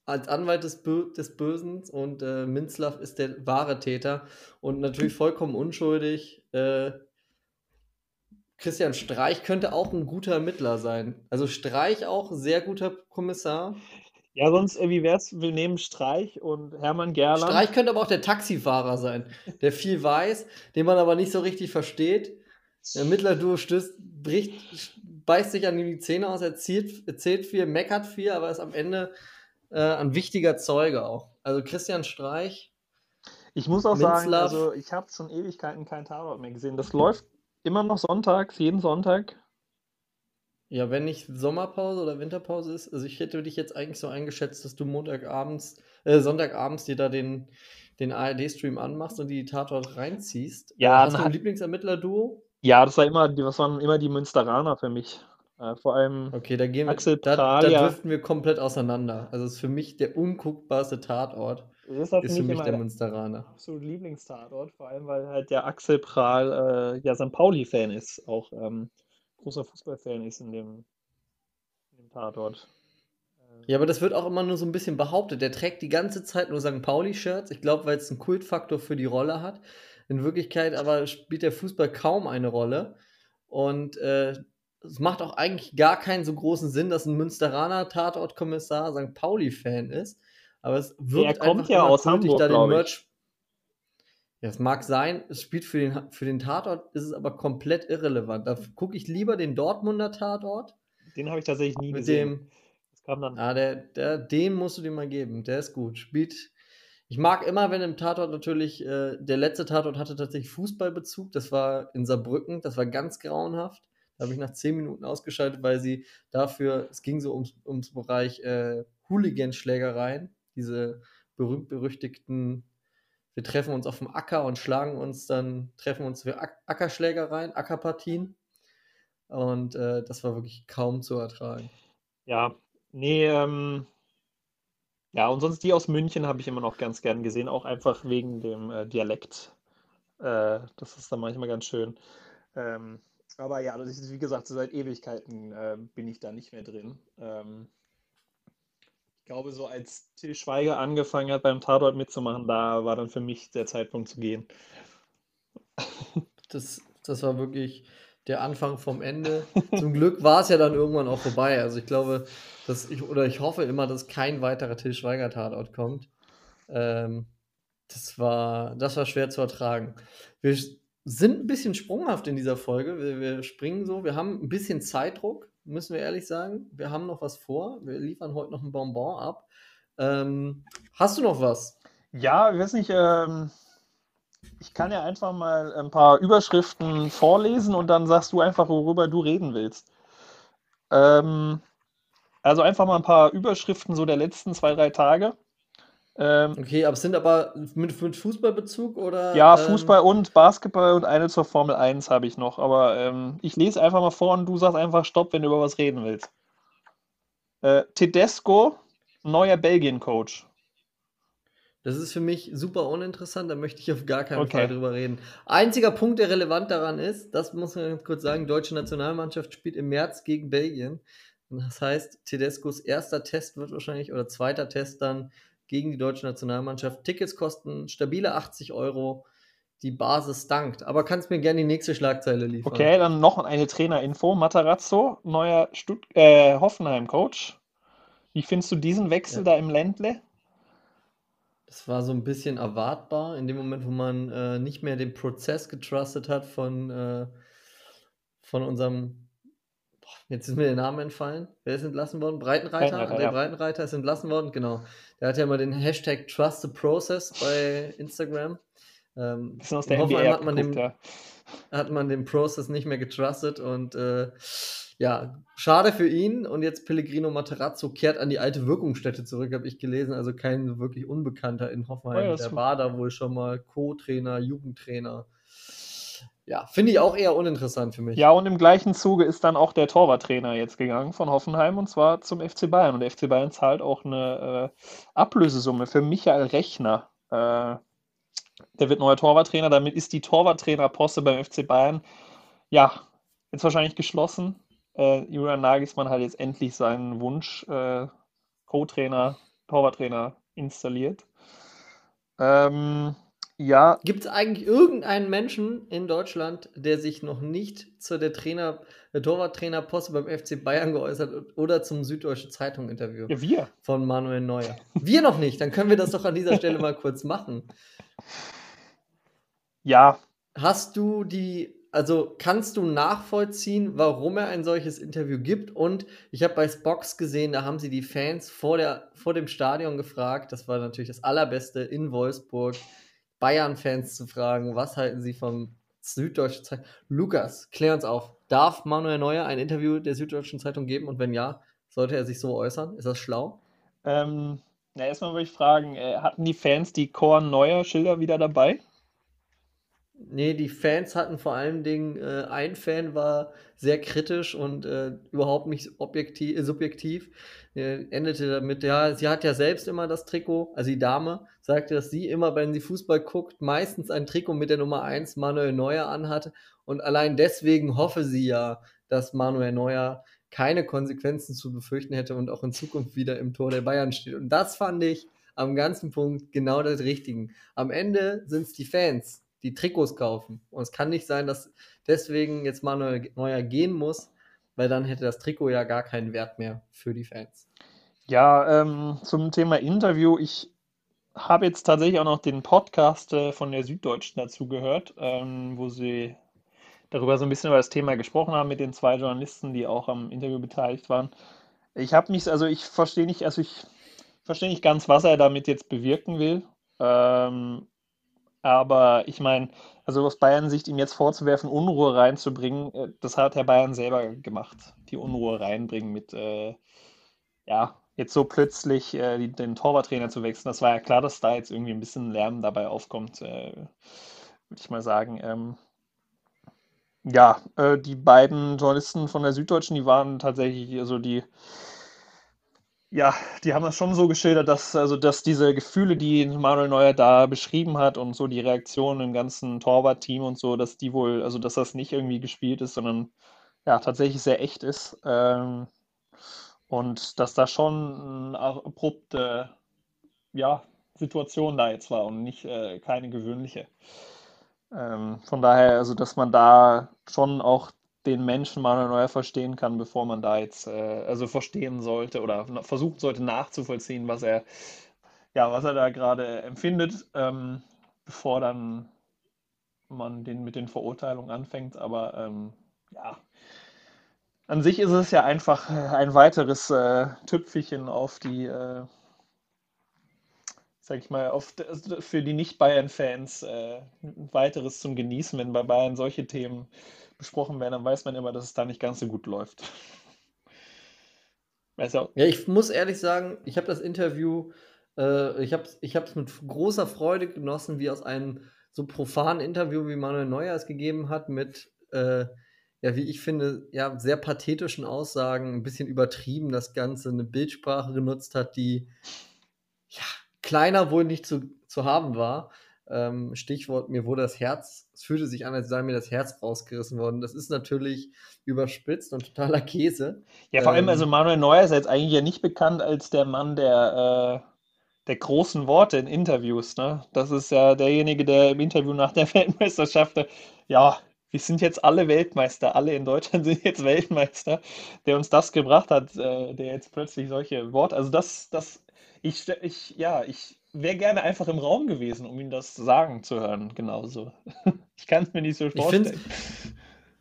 als Anwalt des, Bö des Bösen und äh, Minzlaff ist der wahre Täter und natürlich vollkommen unschuldig. Äh, Christian Streich könnte auch ein guter Ermittler sein. Also Streich auch ein sehr guter Kommissar. Ja, sonst, äh, wie wär's? Wir nehmen Streich und Hermann Gerland. Streich könnte aber auch der Taxifahrer sein, der viel weiß, den man aber nicht so richtig versteht. Der Mittler-Duo stößt, bricht, beißt sich an die Zähne aus, erzählt, erzählt viel, meckert viel, aber ist am Ende äh, ein wichtiger Zeuge auch. Also Christian Streich. Ich muss auch sagen, Minzlaff. also ich habe schon Ewigkeiten kein Tatort mehr gesehen. Das läuft immer noch sonntags, jeden Sonntag. Ja, wenn nicht Sommerpause oder Winterpause ist, also ich hätte dich jetzt eigentlich so eingeschätzt, dass du Montagabends, äh, Sonntagabends dir da den, den ARD-Stream anmachst und die Tatort reinziehst. Ja, Hast du ein Lieblingsermittler-Duo? Ja, das war immer, die- das waren immer die Münsteraner für mich. Äh, vor allem Okay, da gehen wir, Axel da, Prahl, da ja. driften wir komplett auseinander. Also ist für mich der unguckbarste Tatort, das für ist für mich der Münsteraner. absolute Lieblingstatort, vor allem weil halt der Axel Prahl äh, ja St. Pauli-Fan ist, auch ähm, großer Fußballfan ist in dem, in dem Tatort. Äh, Ja, aber das wird auch immer nur so ein bisschen behauptet. Der trägt die ganze Zeit nur St. Pauli-Shirts. Ich glaube, weil es einen Kultfaktor für die Rolle hat. In Wirklichkeit aber spielt der Fußball kaum eine Rolle. Und äh, es macht auch eigentlich gar keinen so großen Sinn, dass ein Münsteraner Tatortkommissar St. Pauli-Fan ist. Aber es wirkt kommt einfach ja aus Hamburg, da den. Merch. Ja, es mag sein, es spielt für den, für den Tatort, ist es aber komplett irrelevant. Da gucke ich lieber den Dortmunder Tatort Den habe ich tatsächlich nie mit gesehen. dem. Das kam dann. Ah, der, der, den musst du dir mal geben. Der ist gut. Spielt. Ich mag immer, wenn im Tatort natürlich, äh, der letzte Tatort hatte tatsächlich Fußballbezug. Das war in Saarbrücken. Das war ganz grauenhaft. Da habe ich nach zehn Minuten ausgeschaltet, weil sie dafür, es ging so ums, ums Bereich äh, Hooligan-Schlägereien. Diese berühmt-berüchtigten, wir treffen uns auf dem Acker und schlagen uns dann, treffen uns für Ack Ackerschlägereien, Ackerpartien. Und äh, das war wirklich kaum zu ertragen. Ja, nee, ähm, ja, und sonst die aus München habe ich immer noch ganz gern gesehen, auch einfach wegen dem äh, Dialekt. Äh, das ist dann manchmal ganz schön. Ähm, aber ja, das ist, wie gesagt, seit Ewigkeiten äh, bin ich da nicht mehr drin. Ähm, ich glaube, so als Till Schweiger angefangen hat, beim Tatort mitzumachen, da war dann für mich der Zeitpunkt zu gehen. Das, das war wirklich der Anfang vom Ende. Zum Glück war es ja dann irgendwann auch vorbei. Also ich glaube, dass ich, oder ich hoffe immer, dass kein weiterer Till Schweiger Tatort kommt. Ähm, das war, das war schwer zu ertragen. Wir sind ein bisschen sprunghaft in dieser Folge. Wir, wir springen so, wir haben ein bisschen Zeitdruck, müssen wir ehrlich sagen. Wir haben noch was vor. Wir liefern heute noch ein Bonbon ab. Ähm, hast du noch was? Ja, ich weiß nicht, ähm, ich kann ja einfach mal ein paar Überschriften vorlesen und dann sagst du einfach, worüber du reden willst. Ähm, also einfach mal ein paar Überschriften so der letzten zwei, drei Tage. Ähm, Okay, aber es sind aber mit, mit Fußballbezug oder? ja, ähm, Fußball und Basketball und eine zur Formel 1 habe ich noch, aber ähm, ich lese einfach mal vor und du sagst einfach Stopp, wenn du über was reden willst. Äh, Tedesco, neuer Belgien-Coach. Das ist für mich super uninteressant, da möchte ich auf gar keinen Okay. Fall drüber reden. Einziger Punkt, der relevant daran ist, das muss man ganz kurz sagen, deutsche Nationalmannschaft spielt im März gegen Belgien. Das heißt, Tedescos erster Test wird wahrscheinlich oder zweiter Test dann gegen die deutsche Nationalmannschaft. Tickets kosten stabile 80 Euro. Die Basis dankt. Aber kannst mir gerne die nächste Schlagzeile liefern. Okay, dann noch eine Trainerinfo. Matarazzo, neuer Stutt äh, Hoffenheim-Coach. Wie findest du diesen Wechsel Ja. da im Ländle? Das war so ein bisschen erwartbar, in dem Moment, wo man äh, nicht mehr den Prozess getrustet hat von, äh, von unserem, jetzt ist mir der Name entfallen. Wer ist entlassen worden? Breitenreiter? Breitenreiter, der ja. Breitenreiter ist entlassen worden, genau. Der hat ja mal den Hashtag Trust the Process bei Instagram. Ähm, Bisschen aus in der NBA hat man, geguckt, den, ja. hat man den Process nicht mehr getrustet und äh, ja, schade für ihn. Und jetzt Pellegrino Materazzo kehrt an die alte Wirkungsstätte zurück, habe ich gelesen. Also kein wirklich Unbekannter in Hoffenheim. Oh ja, das Der ist- war da wohl schon mal Co-Trainer, Jugendtrainer. Ja, finde ich auch eher uninteressant für mich. Ja, und im gleichen Zuge ist dann auch der Torwarttrainer jetzt gegangen von Hoffenheim und zwar zum FC Bayern. Und der FC Bayern zahlt auch eine äh, Ablösesumme für Michael Rechner. Äh, der wird neuer Torwarttrainer. Damit ist die Torwarttrainerposte beim FC Bayern ja jetzt wahrscheinlich geschlossen. Äh, Julian Nagelsmann hat jetzt endlich seinen Wunsch äh, Co-Trainer, Torwarttrainer installiert. Ähm, Ja. Gibt es eigentlich irgendeinen Menschen in Deutschland, der sich noch nicht zu der Trainer, der Torwarttrainerposte beim FC Bayern geäußert hat oder zum Süddeutsche Zeitung Interview? Ja, wir. Von Manuel Neuer. Wir noch nicht, dann können wir das doch an dieser Stelle mal kurz machen. Ja. Hast du die, also kannst du nachvollziehen, warum er ein solches Interview gibt? Und ich habe bei Spox gesehen, da haben sie die Fans vor, der, vor dem Stadion gefragt. Das war natürlich das Allerbeste in Wolfsburg Bayern-Fans zu fragen, was halten sie vom Süddeutschen Zeitung? Lukas, klär uns auf. Darf Manuel Neuer ein Interview der Süddeutschen Zeitung geben? Und wenn ja, sollte er sich so äußern? Ist das schlau? Ähm, na, erstmal würde ich fragen, äh, hatten die Fans die Korn Neuer Schilder wieder dabei? Nee, die Fans hatten vor allen Dingen, äh, ein Fan war sehr kritisch und äh, überhaupt nicht objektiv, äh, subjektiv. Äh, endete damit, ja, sie hat ja selbst immer das Trikot, also die Dame sagte, dass sie immer, wenn sie Fußball guckt, meistens ein Trikot mit der Nummer 1 Manuel Neuer anhat und allein deswegen hoffe sie ja, dass Manuel Neuer keine Konsequenzen zu befürchten hätte und auch in Zukunft wieder im Tor der Bayern steht. Und das fand ich am ganzen Punkt genau das Richtige. Am Ende sind es die Fans, die Trikots kaufen. Und es kann nicht sein, dass deswegen jetzt Manuel Neuer gehen muss, weil dann hätte das Trikot ja gar keinen Wert mehr für die Fans. Ja, ähm, zum Thema Interview. Ich habe jetzt tatsächlich auch noch den Podcast äh, von der Süddeutschen dazu gehört, ähm, wo sie darüber so ein bisschen über das Thema gesprochen haben mit den zwei Journalisten, die auch am Interview beteiligt waren. Ich habe mich, also ich verstehe nicht, also ich verstehe nicht ganz, was er damit jetzt bewirken will. Ähm, aber ich meine, also aus Bayern-Sicht ihm jetzt vorzuwerfen, Unruhe reinzubringen, äh, das hat Herr Bayern selber gemacht. Die Unruhe reinbringen mit, äh, ja, jetzt so plötzlich äh, die, den Torwarttrainer zu wechseln. Das war ja klar, dass da jetzt irgendwie ein bisschen Lärm dabei aufkommt, äh, würde ich mal sagen. Ähm, ja, äh, die beiden Journalisten von der Süddeutschen, die waren tatsächlich, also die ja, die haben das schon so geschildert, dass, also, dass diese Gefühle, die Manuel Neuer da beschrieben hat und so die Reaktionen im ganzen Torwart-Team und so, dass die wohl, also dass das nicht irgendwie gespielt ist, sondern ja, tatsächlich sehr echt ist. Ähm, und dass da schon eine abrupte ja, Situation da jetzt war und nicht äh, keine gewöhnliche. Ähm, von daher, also dass man da schon auch den Menschen Manuel Neuer verstehen kann, bevor man da jetzt äh, also verstehen sollte oder versuchen sollte nachzuvollziehen, was er ja, was er da gerade empfindet, ähm, bevor dann man den mit den Verurteilungen anfängt. Aber ähm, ja, an sich ist es ja einfach ein weiteres äh, Tüpfelchen auf die, äh, sag ich mal, auf, also für die Nicht-Bayern-Fans äh, weiteres zum Genießen, wenn bei Bayern solche Themen besprochen werden, dann weiß man immer, dass es da nicht ganz so gut läuft. Weißt du? Ja, ich muss ehrlich sagen, ich habe das Interview, äh, ich habe es ich mit großer Freude genossen, wie aus einem so profanen Interview, wie Manuel Neuer es gegeben hat, mit, äh, ja, wie ich finde, ja, sehr pathetischen Aussagen, ein bisschen übertrieben das Ganze, eine Bildsprache genutzt hat, die ja, kleiner wohl nicht zu, zu haben war. Ähm, Stichwort, mir wurde das Herz, es fühlte sich an, als sei mir das Herz rausgerissen worden. Das ist natürlich überspitzt und totaler Käse. Ja, vor ähm, allem, also Manuel Neuer ist jetzt eigentlich ja nicht bekannt als der Mann der, äh, der großen Worte in Interviews. Ne? Das ist ja derjenige, der im Interview nach der Weltmeisterschaft, ja, wir sind jetzt alle Weltmeister, alle in Deutschland sind jetzt Weltmeister, der uns das gebracht hat, äh, der jetzt plötzlich solche Worte, also das, das, ich, ich, ja, ich wäre gerne einfach im Raum gewesen, um ihn das sagen zu hören, genauso. ich kann es mir nicht so vorstellen.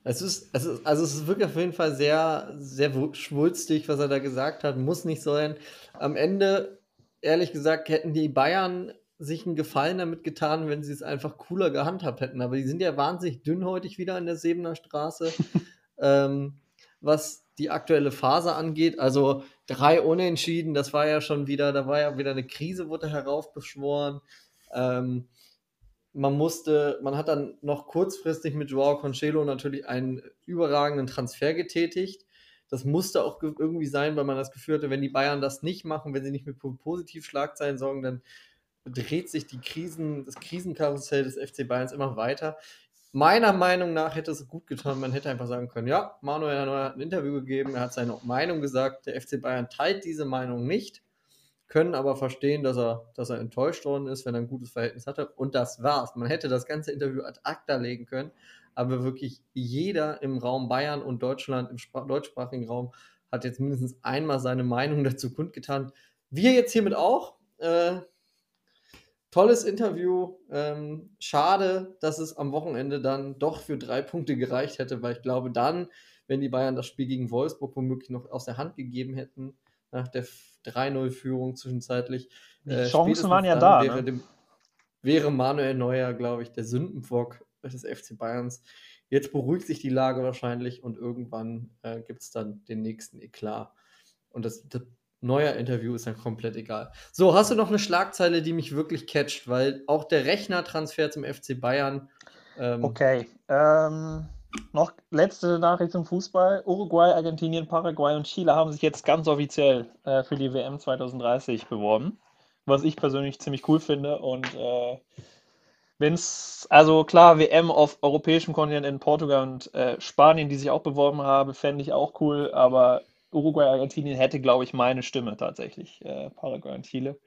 Es ist, es ist, also es ist wirklich auf jeden Fall sehr, sehr schwulstig, was er da gesagt hat. Muss nicht sein. Am Ende, ehrlich gesagt, hätten die Bayern sich einen Gefallen damit getan, wenn sie es einfach cooler gehandhabt hätten. Aber die sind ja wahnsinnig dünnhäutig wieder in der Sebener Straße. ähm, was die aktuelle Phase angeht. Also drei Unentschieden, das war ja schon wieder, da war ja wieder eine Krise, wurde heraufbeschworen. Ähm, man musste, man hat dann noch kurzfristig mit Joao Conchelo natürlich einen überragenden Transfer getätigt. Das musste auch irgendwie sein, weil man das Gefühl hatte, wenn die Bayern das nicht machen, wenn sie nicht mit Positivschlagzeilen sorgen, dann dreht sich die Krisen, das Krisenkarussell des FC Bayerns immer weiter meiner Meinung nach hätte es gut getan, man hätte einfach sagen können, ja, Manuel Neuer hat ein Interview gegeben, er hat seine Meinung gesagt, der FC Bayern teilt diese Meinung nicht, können aber verstehen, dass er, dass er enttäuscht worden ist, wenn er ein gutes Verhältnis hatte. Und das war's. Man hätte das ganze Interview ad acta legen können, aber wirklich jeder im Raum Bayern und Deutschland, im Spra deutschsprachigen Raum, hat jetzt mindestens einmal seine Meinung dazu kundgetan. Wir jetzt hiermit auch. Äh, tolles Interview. Ähm, schade, dass es am Wochenende dann doch für drei Punkte gereicht hätte, weil ich glaube, dann, wenn die Bayern das Spiel gegen Wolfsburg womöglich noch aus der Hand gegeben hätten, nach der 3-0-Führung zwischenzeitlich. Die äh, Chancen waren ja da. Wäre, ne? dem, wäre Manuel Neuer, glaube ich, der Sündenbock des FC Bayerns. Jetzt beruhigt sich die Lage wahrscheinlich und irgendwann äh, gibt es dann den nächsten Eklat. Und das, das neuer Interview ist dann komplett egal. So, hast du noch eine Schlagzeile, die mich wirklich catcht, weil auch der Rechner-Transfer zum FC Bayern. Ähm, okay. Ähm, noch letzte Nachricht zum Fußball. Uruguay, Argentinien, Paraguay und Chile haben sich jetzt ganz offiziell äh, für die WM 2030 beworben. Was ich persönlich ziemlich cool finde. Und äh, wenn es, also klar, WM auf europäischem Kontinent in Portugal und äh, Spanien, die sich auch beworben haben, fände ich auch cool. Aber Uruguay, Argentinien hätte, glaube ich, meine Stimme tatsächlich. Äh, Paraguay und Chile.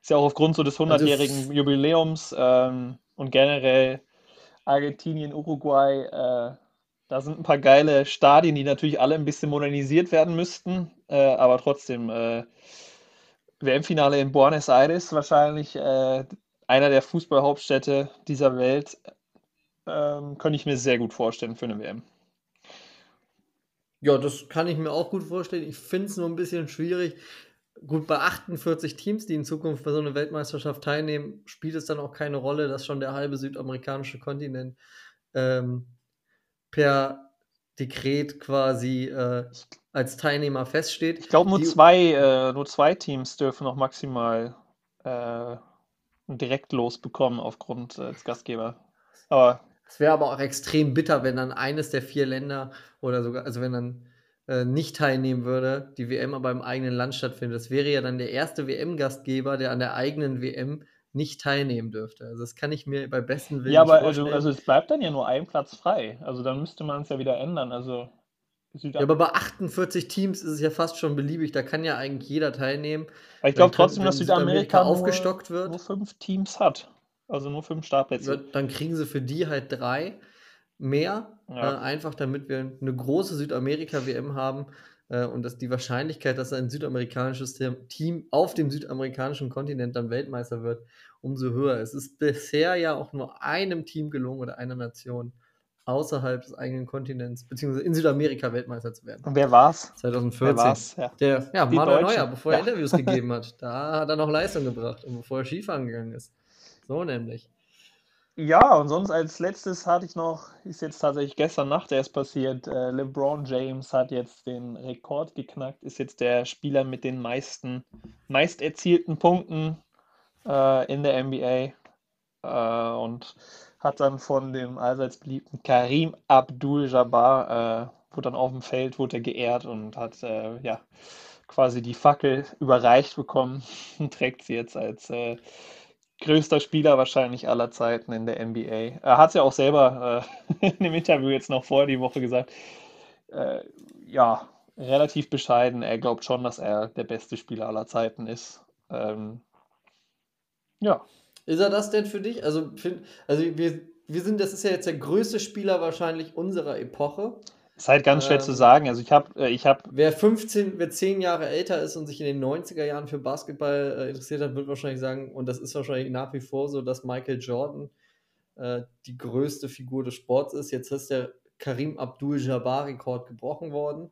Ist ja auch aufgrund so des 100-jährigen also, Jubiläums ähm, und generell Argentinien, Uruguay äh, da sind ein paar geile Stadien, die natürlich alle ein bisschen modernisiert werden müssten, äh, aber trotzdem äh, WM-Finale in Buenos Aires wahrscheinlich äh, einer der Fußballhauptstädte dieser Welt. Ähm, könnte ich mir sehr gut vorstellen für eine WM. Ja, das kann ich mir auch gut vorstellen. Ich finde es nur ein bisschen schwierig. Gut, bei 48 Teams, die in Zukunft bei so einer Weltmeisterschaft teilnehmen, spielt es dann auch keine Rolle, dass schon der halbe südamerikanische Kontinent ähm, per Dekret quasi äh, als Teilnehmer feststeht. Ich glaube, nur, zwei, äh, nur zwei Teams dürfen noch maximal äh, ein Direktlos bekommen aufgrund äh, als Gastgeber. Aber es wäre aber auch extrem bitter, wenn dann eines der vier Länder oder sogar, also wenn dann äh, nicht teilnehmen würde, die WM aber im eigenen Land stattfindet. Das wäre ja dann der erste WM-Gastgeber, der an der eigenen WM nicht teilnehmen dürfte. Also das kann ich mir bei besten Willen Ja, aber also, also es bleibt dann ja nur ein Platz frei. Also dann müsste man es ja wieder ändern. Also ja, aber bei 48 Teams ist es ja fast schon beliebig. Da kann ja eigentlich jeder teilnehmen. Aber ich glaube trotzdem, dass Südamerika, Südamerika aufgestockt nur, wird. Nur fünf Teams hat. Also nur fünf Startplätze. Dann kriegen sie für die halt drei mehr. Ja. Äh, einfach damit wir eine große Südamerika-WM haben. Äh, und dass die Wahrscheinlichkeit, dass ein südamerikanisches Team auf dem südamerikanischen Kontinent dann Weltmeister wird, umso höher. Es ist bisher ja auch nur einem Team gelungen oder einer Nation außerhalb des eigenen Kontinents, beziehungsweise in Südamerika Weltmeister zu werden. Und wer war's? 2014. Wer war's? Ja, Der, ja Manuel Neuer, bevor er Interviews gegeben hat. Da hat er noch Leistung gebracht und bevor er Skifahren gegangen ist. So nämlich. Ja, und sonst als letztes hatte ich noch, ist jetzt tatsächlich gestern Nacht erst passiert, äh, LeBron James hat jetzt den Rekord geknackt, ist jetzt der Spieler mit den meisten, meist erzielten Punkten äh, in der NBA äh, und hat dann von dem allseits beliebten Karim Abdul-Jabbar, äh, wurde dann auf dem Feld, wurde er geehrt und hat äh, ja quasi die Fackel überreicht bekommen und trägt sie jetzt als äh, größter Spieler wahrscheinlich aller Zeiten in der NBA. Er hat es ja auch selber äh, in dem Interview jetzt noch vor die Woche gesagt. Äh, ja, relativ bescheiden. Er glaubt schon, dass er der beste Spieler aller Zeiten ist. Ähm, ja. Ist er das denn für dich? Also, find, also wir, wir sind, das ist ja jetzt der größte Spieler wahrscheinlich unserer Epoche. Ist halt ganz schwer ähm, zu sagen. Also ich habe, äh, ich habe. Wer 15, wer 10 Jahre älter ist und sich in den 90er Jahren für Basketball äh, interessiert hat, wird wahrscheinlich sagen, und das ist wahrscheinlich nach wie vor so, dass Michael Jordan äh, die größte Figur des Sports ist. Jetzt ist der Karim Abdul-Jabbar-Rekord gebrochen worden.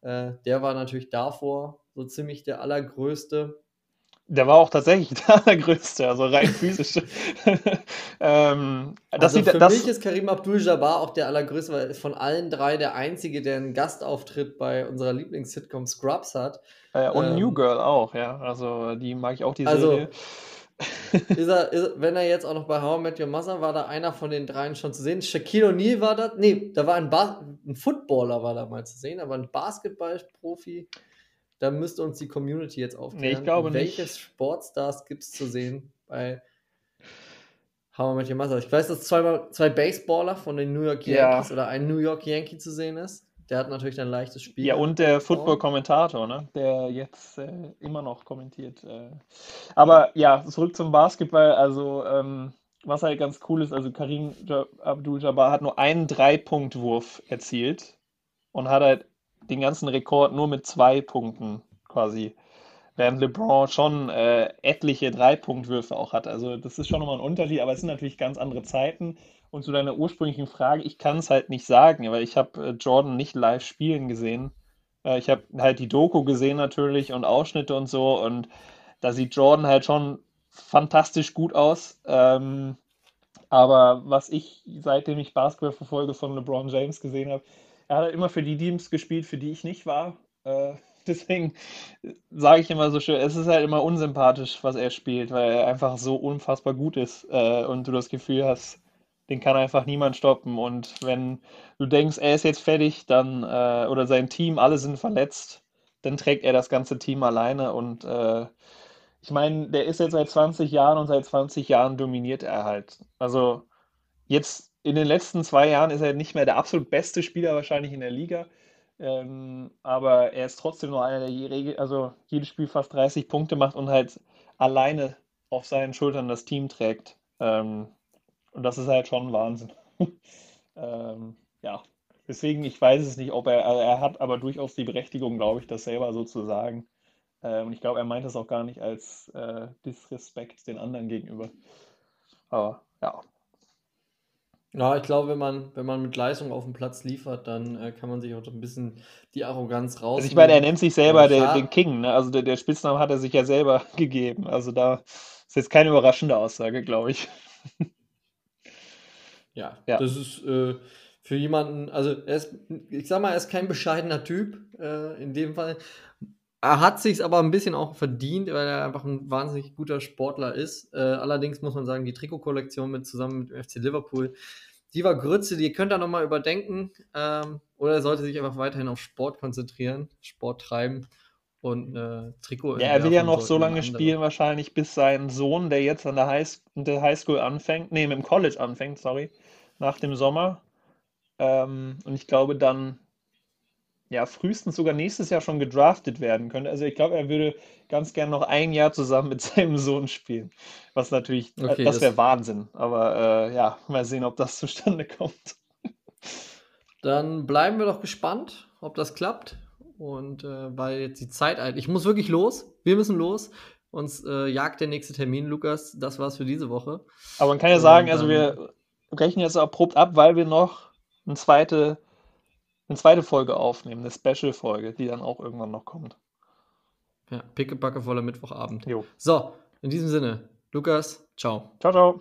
Äh, der war natürlich davor so ziemlich der allergrößte. Der war auch tatsächlich der allergrößte, also rein physisch. ähm, also sieht, für das, mich ist Karim Abdul-Jabbar auch der allergrößte, weil von allen drei der einzige, der einen Gastauftritt bei unserer Lieblings-Sitcom Scrubs hat. Äh, und ähm, New Girl auch, ja. Also die mag ich auch, die also, Serie. ist er, ist, wenn er jetzt auch noch bei How I Met Your Mother war, da einer von den dreien schon zu sehen. Shaquille O'Neal war da, nee, da war ein, Bas ein Footballer war da mal zu sehen, aber ein Basketballprofi da müsste uns die Community jetzt aufklären. Nee, ich glaube Welche nicht. Sportstars gibt es zu sehen bei How I Met Ich weiß, dass zweimal, zwei Baseballer von den New York Yankees ja. oder ein New York Yankee zu sehen ist. Der hat natürlich ein leichtes Spiel. Ja, und der Football-Kommentator, ne? der jetzt äh, immer noch kommentiert. Äh. Aber ja, zurück zum Basketball. Also, ähm, was halt ganz cool ist, also Karim Abdul-Jabbar hat nur einen Drei-Punkt-Wurf erzielt und hat halt den ganzen Rekord nur mit zwei Punkten quasi. Während LeBron schon äh, etliche Drei-Punkt-Würfe auch hat. Also, das ist schon nochmal ein Unterschied, aber es sind natürlich ganz andere Zeiten. Und zu deiner ursprünglichen Frage, ich kann es halt nicht sagen, weil ich habe äh, Jordan nicht live spielen gesehen. Äh, ich habe halt die Doku gesehen natürlich und Ausschnitte und so und da sieht Jordan halt schon fantastisch gut aus. Ähm, aber was ich, seitdem ich Basketball verfolge, von LeBron James gesehen habe, er hat halt immer für die Teams gespielt, für die ich nicht war. Äh, deswegen sage ich immer so schön, es ist halt immer unsympathisch, was er spielt, weil er einfach so unfassbar gut ist äh, und du das Gefühl hast, den kann einfach niemand stoppen. Und wenn du denkst, er ist jetzt fertig, dann, äh, oder sein Team, alle sind verletzt, dann trägt er das ganze Team alleine. Und äh, ich meine, der ist jetzt seit 20 Jahren und seit 20 Jahren dominiert er halt. Also jetzt in den letzten zwei Jahren ist er nicht mehr der absolut beste Spieler wahrscheinlich in der Liga. Ähm, aber er ist trotzdem nur einer, der also jedes Spiel fast 30 Punkte macht und halt alleine auf seinen Schultern das Team trägt. Ähm, und das ist halt schon Wahnsinn. ähm, ja, deswegen, ich weiß es nicht, ob er, also er hat aber durchaus die Berechtigung, glaube ich, das selber so zu sagen. Ähm, und ich glaube, er meint das auch gar nicht als äh, Disrespekt den anderen gegenüber. Aber ja. Ja, ich glaube, wenn man, wenn man mit Leistung auf dem Platz liefert, dann äh, kann man sich auch so ein bisschen die Arroganz raus. Also ich meine, er nennt sich selber ja, den King, ne? Also der, der Spitznamen hat er sich ja selber gegeben. Also da ist jetzt keine überraschende Aussage, glaube ich. Ja, ja. das ist äh, für jemanden, also er ist, ich sag mal, er ist kein bescheidener Typ äh, in dem Fall. Er hat sich aber ein bisschen auch verdient, weil er einfach ein wahnsinnig guter Sportler ist. Äh, allerdings muss man sagen, die Trikotkollektion mit zusammen mit dem FC Liverpool, die war Grütze, die könnt ihr nochmal überdenken. Ähm, oder er sollte sich einfach weiterhin auf Sport konzentrieren, Sport treiben und äh, Trikot. Ja, er will ja noch so lange spielen, wahrscheinlich, bis sein Sohn, der jetzt an der, High der Highschool anfängt, nee, im College anfängt, sorry, nach dem Sommer. Ähm, und ich glaube dann, ja, frühestens sogar nächstes Jahr schon gedraftet werden könnte. Also ich glaube, er würde ganz gern noch ein Jahr zusammen mit seinem Sohn spielen. Was natürlich, äh, okay, das wäre Wahnsinn. Aber äh, ja, mal sehen, ob das zustande kommt. Dann bleiben wir doch gespannt, ob das klappt. Und äh, weil jetzt die Zeit eilt. Ich muss wirklich los. Wir müssen los. Uns äh, jagt der nächste Termin, Lukas. Das war's für diese Woche. Aber man kann ja sagen, also wir brechen jetzt abrupt ab, weil wir noch eine zweite, eine zweite Folge aufnehmen, eine Special-Folge, die dann auch irgendwann noch kommt. Ja, pickepacke voller Mittwochabend. Jo. So, in diesem Sinne, Lukas, ciao. Ciao, ciao.